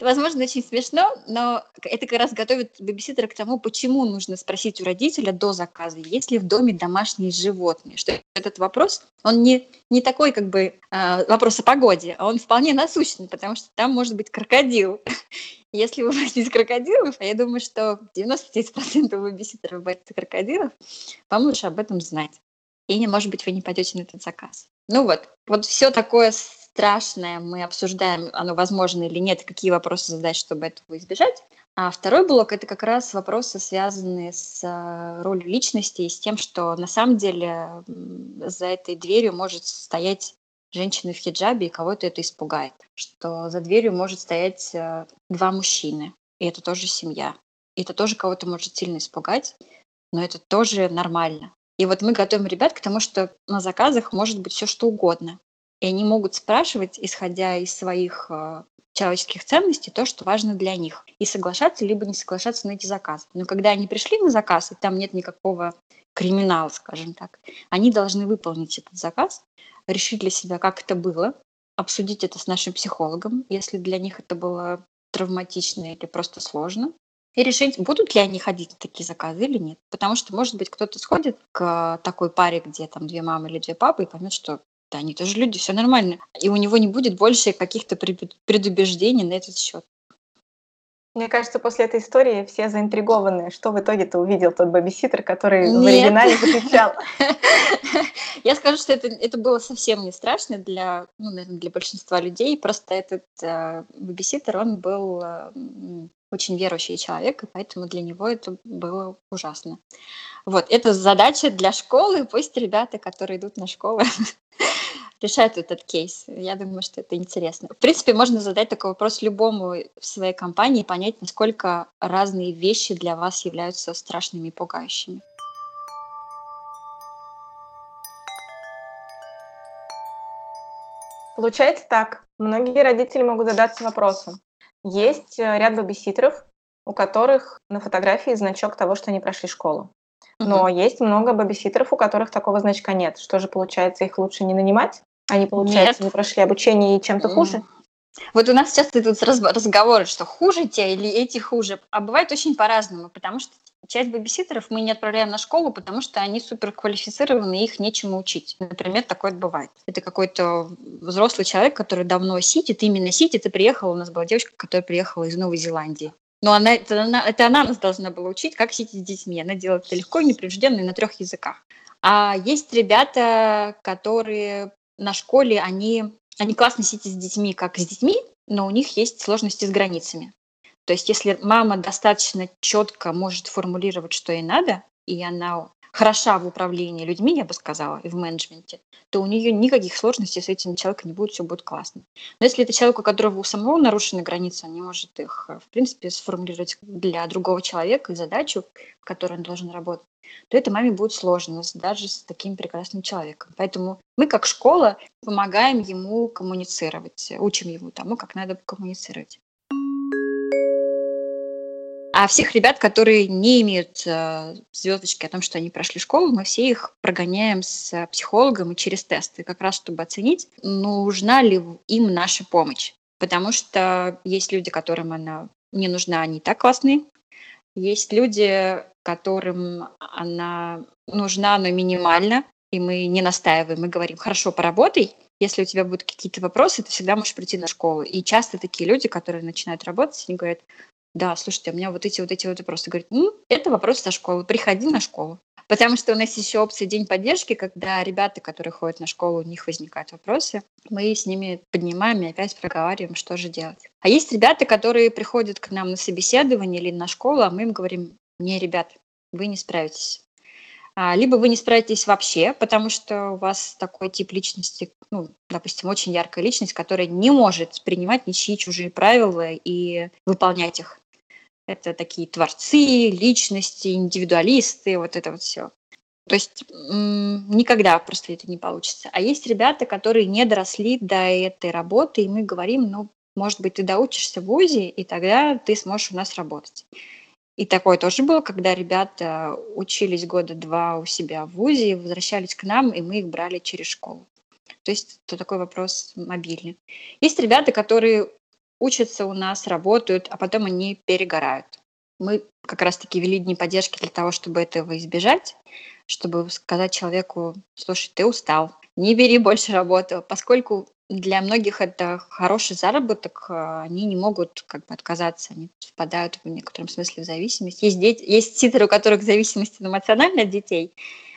Возможно, очень смешно, но это как раз готовит бэбиситера к тому, почему нужно спросить у родителя до заказа, есть ли в доме домашние животные. Что этот вопрос, он не, не такой как бы э, вопрос о погоде, а он вполне насущный, потому что там может быть крокодил. Если вы боитесь крокодилов, а я думаю, что 99% бэбиситеров боятся крокодилов, вам лучше об этом знать. И, может быть, вы не пойдете на этот заказ. Ну вот, вот все такое страшное мы обсуждаем, оно возможно или нет, какие вопросы задать, чтобы этого избежать. А второй блок – это как раз вопросы, связанные с э, ролью личности и с тем, что на самом деле за этой дверью может стоять женщина в хиджабе, и кого-то это испугает. Что за дверью может стоять э, два мужчины, и это тоже семья. И это тоже кого-то может сильно испугать, но это тоже нормально. И вот мы готовим ребят к тому, что на заказах может быть все что угодно. И они могут спрашивать, исходя из своих э, человеческих ценностей, то, что важно для них. И соглашаться, либо не соглашаться на эти заказы. Но когда они пришли на заказ, и там нет никакого криминала, скажем так, они должны выполнить этот заказ, решить для себя, как это было, обсудить это с нашим психологом, если для них это было травматично или просто сложно, и решить, будут ли они ходить на такие заказы или нет. Потому что, может быть, кто-то сходит к такой паре, где там две мамы или две папы, и поймет, что да, они тоже люди, все нормально. И у него не будет больше каких-то предубеждений на этот счет. Мне кажется, после этой истории все заинтригованы, что в итоге-то увидел тот бабиситер, который Нет. в оригинале закричал. Я скажу, что это, это было совсем не страшно для, ну, наверное, для большинства людей. Просто этот э, бабиситер, он был э, очень верующий человек, и поэтому для него это было ужасно. Вот, это задача для школы. Пусть ребята, которые идут на школу, решают этот кейс. Я думаю, что это интересно. В принципе, можно задать такой вопрос любому в своей компании и понять, насколько разные вещи для вас являются страшными и пугающими. Получается так. Многие родители могут задаться вопросом. Есть э, ряд бабиситеров, у которых на фотографии значок того, что они прошли школу. Но угу. есть много бабиситеров, у которых такого значка нет. Что же получается, их лучше не нанимать? Они, получается, нет. не прошли обучение и чем-то хуже? Вот у нас часто идут разговоры, что хуже те или эти хуже. А бывает очень по-разному, потому что часть бабиситеров мы не отправляем на школу, потому что они суперквалифицированы, их нечему учить. Например, такое бывает. Это какой-то взрослый человек, который давно сидит, именно сидит, и приехала, у нас была девочка, которая приехала из Новой Зеландии. Но она, это, она, это она нас должна была учить, как сидеть с детьми. Она делает это легко, непринужденно и на трех языках. А есть ребята, которые на школе, они, они классно сидят с детьми, как с детьми, но у них есть сложности с границами. То есть если мама достаточно четко может формулировать, что ей надо, и она хороша в управлении людьми, я бы сказала, и в менеджменте, то у нее никаких сложностей с этим человеком не будет, все будет классно. Но если это человек, у которого у самого нарушены границы, он не может их, в принципе, сформулировать для другого человека и задачу, в которой он должен работать, то это маме будет сложно, даже с таким прекрасным человеком. Поэтому мы, как школа, помогаем ему коммуницировать, учим его тому, как надо коммуницировать. А всех ребят, которые не имеют э, звездочки о том, что они прошли школу, мы все их прогоняем с психологом и через тесты, как раз чтобы оценить, нужна ли им наша помощь. Потому что есть люди, которым она не нужна, они и так классные. Есть люди, которым она нужна, но минимально, и мы не настаиваем, мы говорим, хорошо, поработай, если у тебя будут какие-то вопросы, ты всегда можешь прийти на школу. И часто такие люди, которые начинают работать, они говорят, да, слушайте, у меня вот эти вот эти вот вопросы. Говорит, ну, это вопрос со школы, приходи на школу. Потому что у нас еще опция день поддержки, когда ребята, которые ходят на школу, у них возникают вопросы, мы с ними поднимаем и опять проговариваем, что же делать. А есть ребята, которые приходят к нам на собеседование или на школу, а мы им говорим, не, ребят, вы не справитесь. А, либо вы не справитесь вообще, потому что у вас такой тип личности, ну, допустим, очень яркая личность, которая не может принимать ничьи чужие правила и выполнять их. Это такие творцы, личности, индивидуалисты, вот это вот все. То есть никогда просто это не получится. А есть ребята, которые не доросли до этой работы, и мы говорим, ну, может быть, ты доучишься в ВУЗе, и тогда ты сможешь у нас работать. И такое тоже было, когда ребята учились года два у себя в ВУЗе, возвращались к нам, и мы их брали через школу. То есть это такой вопрос мобильный. Есть ребята, которые учатся у нас, работают, а потом они перегорают. Мы как раз-таки вели дни поддержки для того, чтобы этого избежать, чтобы сказать человеку, слушай, ты устал, не бери больше работу, поскольку для многих это хороший заработок, а, они не могут как бы отказаться, они впадают в некотором смысле в зависимость. Есть, дети, есть титры, у которых зависимость эмоциональная от детей,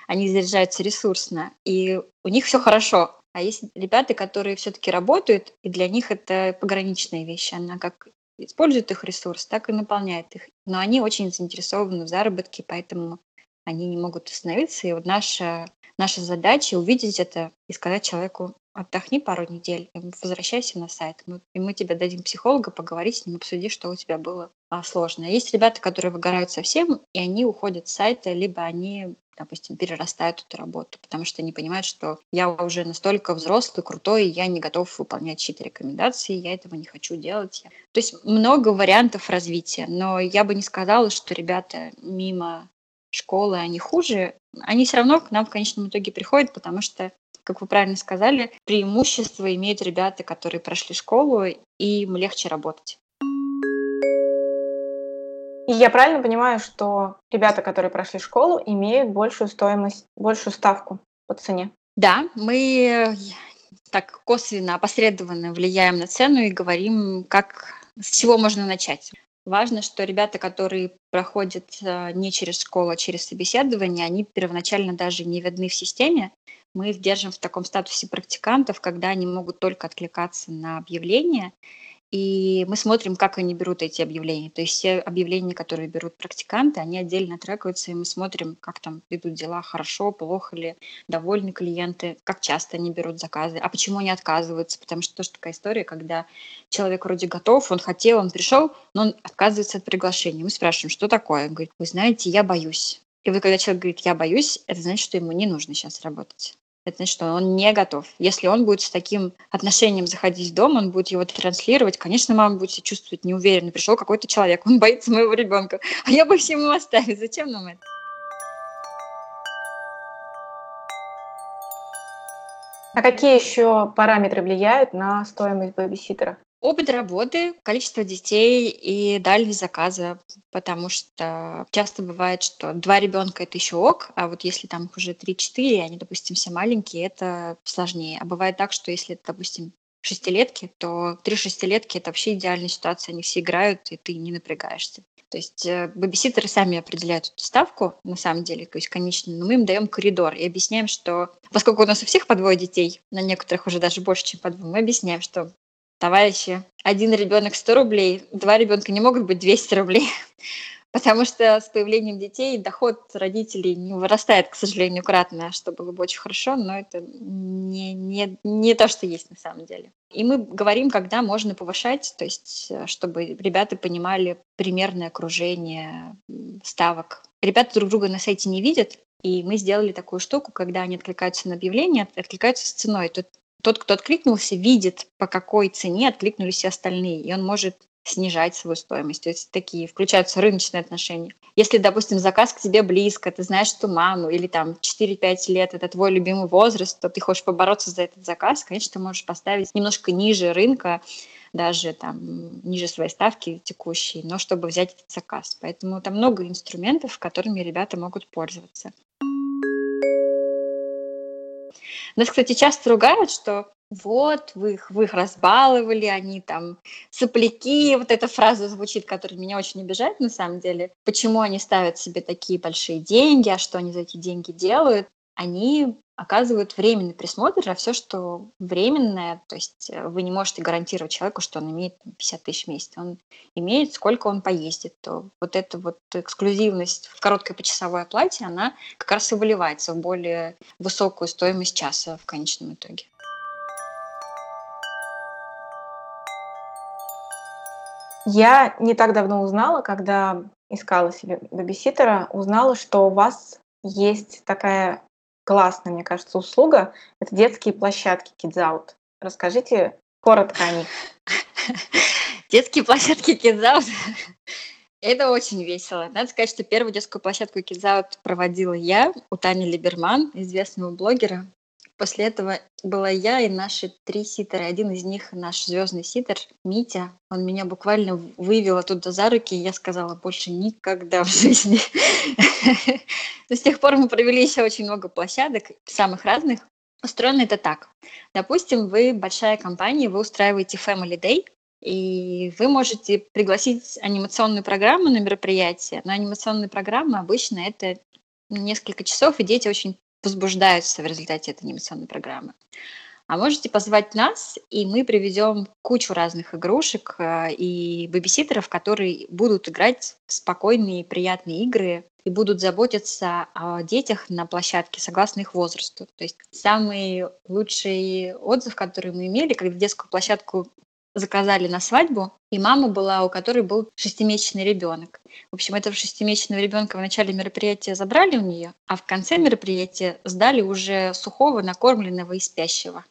они заряжаются ресурсно, и у них все хорошо, а есть ребята, которые все-таки работают, и для них это пограничная вещь. Она как использует их ресурс, так и наполняет их. Но они очень заинтересованы в заработке, поэтому они не могут остановиться. И вот наша, наша задача увидеть это и сказать человеку, отдохни пару недель, возвращайся на сайт, и мы тебе дадим психолога, поговорить с ним, обсуди, что у тебя было а, сложно. Есть ребята, которые выгорают совсем, и они уходят с сайта, либо они допустим, перерастают эту работу, потому что они понимают, что я уже настолько взрослый, крутой, и я не готов выполнять чьи-то рекомендации, я этого не хочу делать. То есть много вариантов развития, но я бы не сказала, что ребята мимо школы, они хуже, они все равно к нам в конечном итоге приходят, потому что как вы правильно сказали, преимущество имеют ребята, которые прошли школу, и им легче работать. И я правильно понимаю, что ребята, которые прошли школу, имеют большую стоимость, большую ставку по цене? Да, мы так косвенно, опосредованно влияем на цену и говорим, как, с чего можно начать. Важно, что ребята, которые проходят э, не через школу, а через собеседование, они первоначально даже не видны в системе. Мы их держим в таком статусе практикантов, когда они могут только откликаться на объявления и мы смотрим, как они берут эти объявления. То есть все объявления, которые берут практиканты, они отдельно трекаются, и мы смотрим, как там идут дела, хорошо, плохо ли, довольны клиенты, как часто они берут заказы, а почему они отказываются. Потому что тоже такая история, когда человек вроде готов, он хотел, он пришел, но он отказывается от приглашения. Мы спрашиваем, что такое? Он говорит, вы знаете, я боюсь. И вот когда человек говорит, я боюсь, это значит, что ему не нужно сейчас работать это значит, что он не готов. Если он будет с таким отношением заходить в дом, он будет его транслировать, конечно, мама будет себя чувствовать неуверенно. Пришел какой-то человек, он боится моего ребенка, а я боюсь ему оставить. Зачем нам это? А какие еще параметры влияют на стоимость бэбиситера? Опыт работы, количество детей и дальность заказа, потому что часто бывает, что два ребенка это еще ок, а вот если там их уже 3-4, они, допустим, все маленькие, это сложнее. А бывает так, что если, допустим, шестилетки, то три шестилетки это вообще идеальная ситуация, они все играют, и ты не напрягаешься. То есть э, бэбиситеры сами определяют эту ставку, на самом деле, то есть конечно, но мы им даем коридор и объясняем, что поскольку у нас у всех по двое детей, на некоторых уже даже больше, чем по двое, мы объясняем, что товарищи, один ребенок 100 рублей, два ребенка не могут быть 200 рублей. Потому что с появлением детей доход родителей не вырастает, к сожалению, кратно, что было бы очень хорошо, но это не, не, не то, что есть на самом деле. И мы говорим, когда можно повышать, то есть чтобы ребята понимали примерное окружение ставок. Ребята друг друга на сайте не видят, и мы сделали такую штуку, когда они откликаются на объявление, откликаются с ценой. Тот, тот, кто откликнулся, видит, по какой цене откликнулись все остальные, и он может снижать свою стоимость. То есть такие включаются рыночные отношения. Если, допустим, заказ к тебе близко, ты знаешь, что маму или там 4-5 лет это твой любимый возраст, то ты хочешь побороться за этот заказ, конечно, ты можешь поставить немножко ниже рынка, даже там ниже своей ставки текущей, но чтобы взять этот заказ. Поэтому там много инструментов, которыми ребята могут пользоваться. Нас, кстати, часто ругают, что вот, вы их, вы их разбаловали, они там сопляки, вот эта фраза звучит, которая меня очень обижает на самом деле. Почему они ставят себе такие большие деньги, а что они за эти деньги делают? Они оказывают временный присмотр, а все, что временное, то есть э, вы не можете гарантировать человеку, что он имеет 50 тысяч в месяц, он имеет, сколько он поездит, то вот эта вот эксклюзивность в короткой почасовой оплате, она как раз и выливается в более высокую стоимость часа в конечном итоге. Я не так давно узнала, когда искала себе бэбиситера, узнала, что у вас есть такая классная, мне кажется, услуга. Это детские площадки Kids Out. Расскажите коротко о них. Детские площадки Kids Out это очень весело. Надо сказать, что первую детскую площадку Kids Out проводила я у Тани Либерман, известного блогера. После этого была я и наши три ситера. Один из них наш звездный ситер Митя. Он меня буквально вывел оттуда за руки, и я сказала, больше никогда в жизни. Но с тех пор мы провели еще очень много площадок, самых разных. Устроено это так. Допустим, вы большая компания, вы устраиваете Family Day, и вы можете пригласить анимационную программу на мероприятие, но анимационные программы обычно это несколько часов, и дети очень возбуждаются в результате этой анимационной программы. А можете позвать нас, и мы приведем кучу разных игрушек э, и бэбиситеров, которые будут играть в спокойные, приятные игры и будут заботиться о детях на площадке согласно их возрасту. То есть самый лучший отзыв, который мы имели, когда детскую площадку заказали на свадьбу, и мама была, у которой был шестимесячный ребенок. В общем, этого шестимесячного ребенка в начале мероприятия забрали у нее, а в конце мероприятия сдали уже сухого, накормленного и спящего.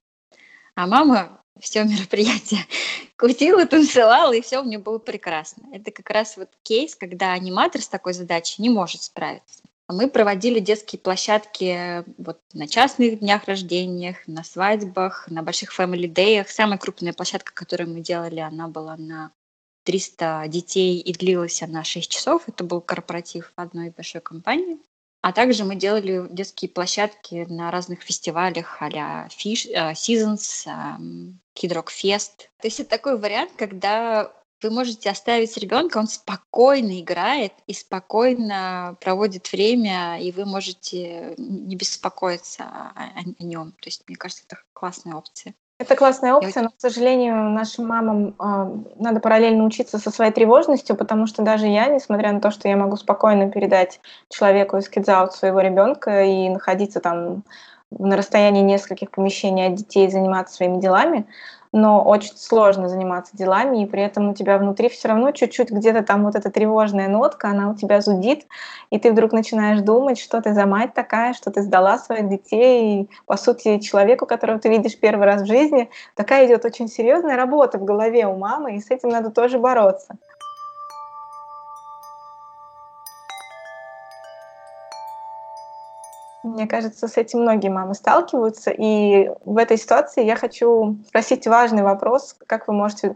А мама все мероприятие кутила, танцевала, и все у нее было прекрасно. Это как раз вот кейс, когда аниматор с такой задачей не может справиться. Мы проводили детские площадки вот на частных днях рождениях, на свадьбах, на больших family day. Самая крупная площадка, которую мы делали, она была на 300 детей и длилась она 6 часов. Это был корпоратив одной большой компании. А также мы делали детские площадки на разных фестивалях а-ля Fish, uh, Seasons, um, Kid Rock Fest. То есть это такой вариант, когда вы можете оставить ребенка, он спокойно играет и спокойно проводит время, и вы можете не беспокоиться о, о, нем. То есть, мне кажется, это классная опция. Это классная опция, но, к сожалению, нашим мамам э, надо параллельно учиться со своей тревожностью, потому что даже я, несмотря на то, что я могу спокойно передать человеку из Kids своего ребенка и находиться там на расстоянии нескольких помещений от детей, заниматься своими делами, но очень сложно заниматься делами, и при этом у тебя внутри все равно чуть-чуть где-то там вот эта тревожная нотка, она у тебя зудит, и ты вдруг начинаешь думать, что ты за мать такая, что ты сдала своих детей, и, по сути, человеку, которого ты видишь первый раз в жизни, такая идет очень серьезная работа в голове у мамы, и с этим надо тоже бороться. Мне кажется, с этим многие мамы сталкиваются. И в этой ситуации я хочу спросить важный вопрос. Как вы можете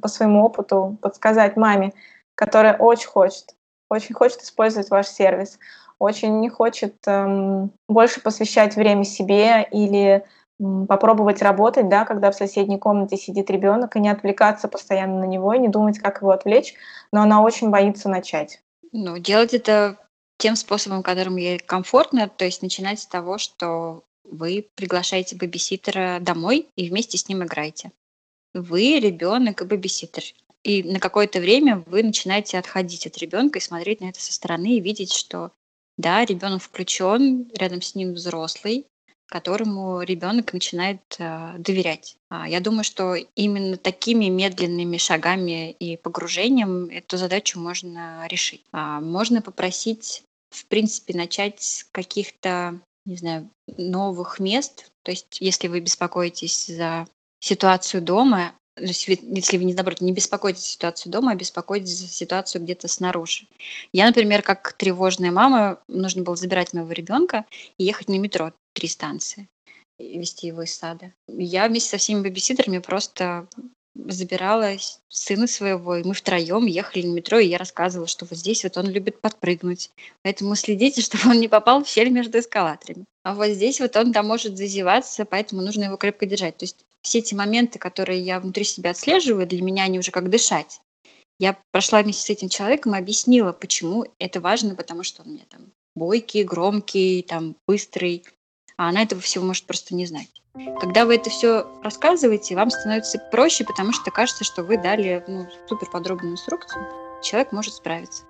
по своему опыту подсказать маме, которая очень хочет, очень хочет использовать ваш сервис, очень не хочет эм, больше посвящать время себе или попробовать работать, да, когда в соседней комнате сидит ребенок, и не отвлекаться постоянно на него, и не думать, как его отвлечь, но она очень боится начать. Ну, делать это тем способом, которым ей комфортно, то есть начинать с того, что вы приглашаете бэбиситера домой и вместе с ним играете. Вы ребенок и бэбиситер. И на какое-то время вы начинаете отходить от ребенка и смотреть на это со стороны и видеть, что да, ребенок включен, рядом с ним взрослый, которому ребенок начинает э, доверять. А, я думаю, что именно такими медленными шагами и погружением эту задачу можно решить. А, можно попросить, в принципе, начать с каких-то, не знаю, новых мест. То есть, если вы беспокоитесь за ситуацию дома, если вы, наоборот, не беспокоитесь за ситуацию дома, а беспокоитесь за ситуацию где-то снаружи. Я, например, как тревожная мама, нужно было забирать моего ребенка и ехать на метро три станции вести его из сада. Я вместе со всеми бэбиситерами просто забирала сына своего, и мы втроем ехали на метро, и я рассказывала, что вот здесь вот он любит подпрыгнуть, поэтому следите, чтобы он не попал в щель между эскалаторами. А вот здесь вот он там может зазеваться, поэтому нужно его крепко держать. То есть все эти моменты, которые я внутри себя отслеживаю, для меня они уже как дышать. Я прошла вместе с этим человеком и объяснила, почему это важно, потому что он мне там бойкий, громкий, там быстрый, а она этого всего может просто не знать. Когда вы это все рассказываете, вам становится проще, потому что кажется, что вы дали ну, супер подробную инструкцию. Человек может справиться.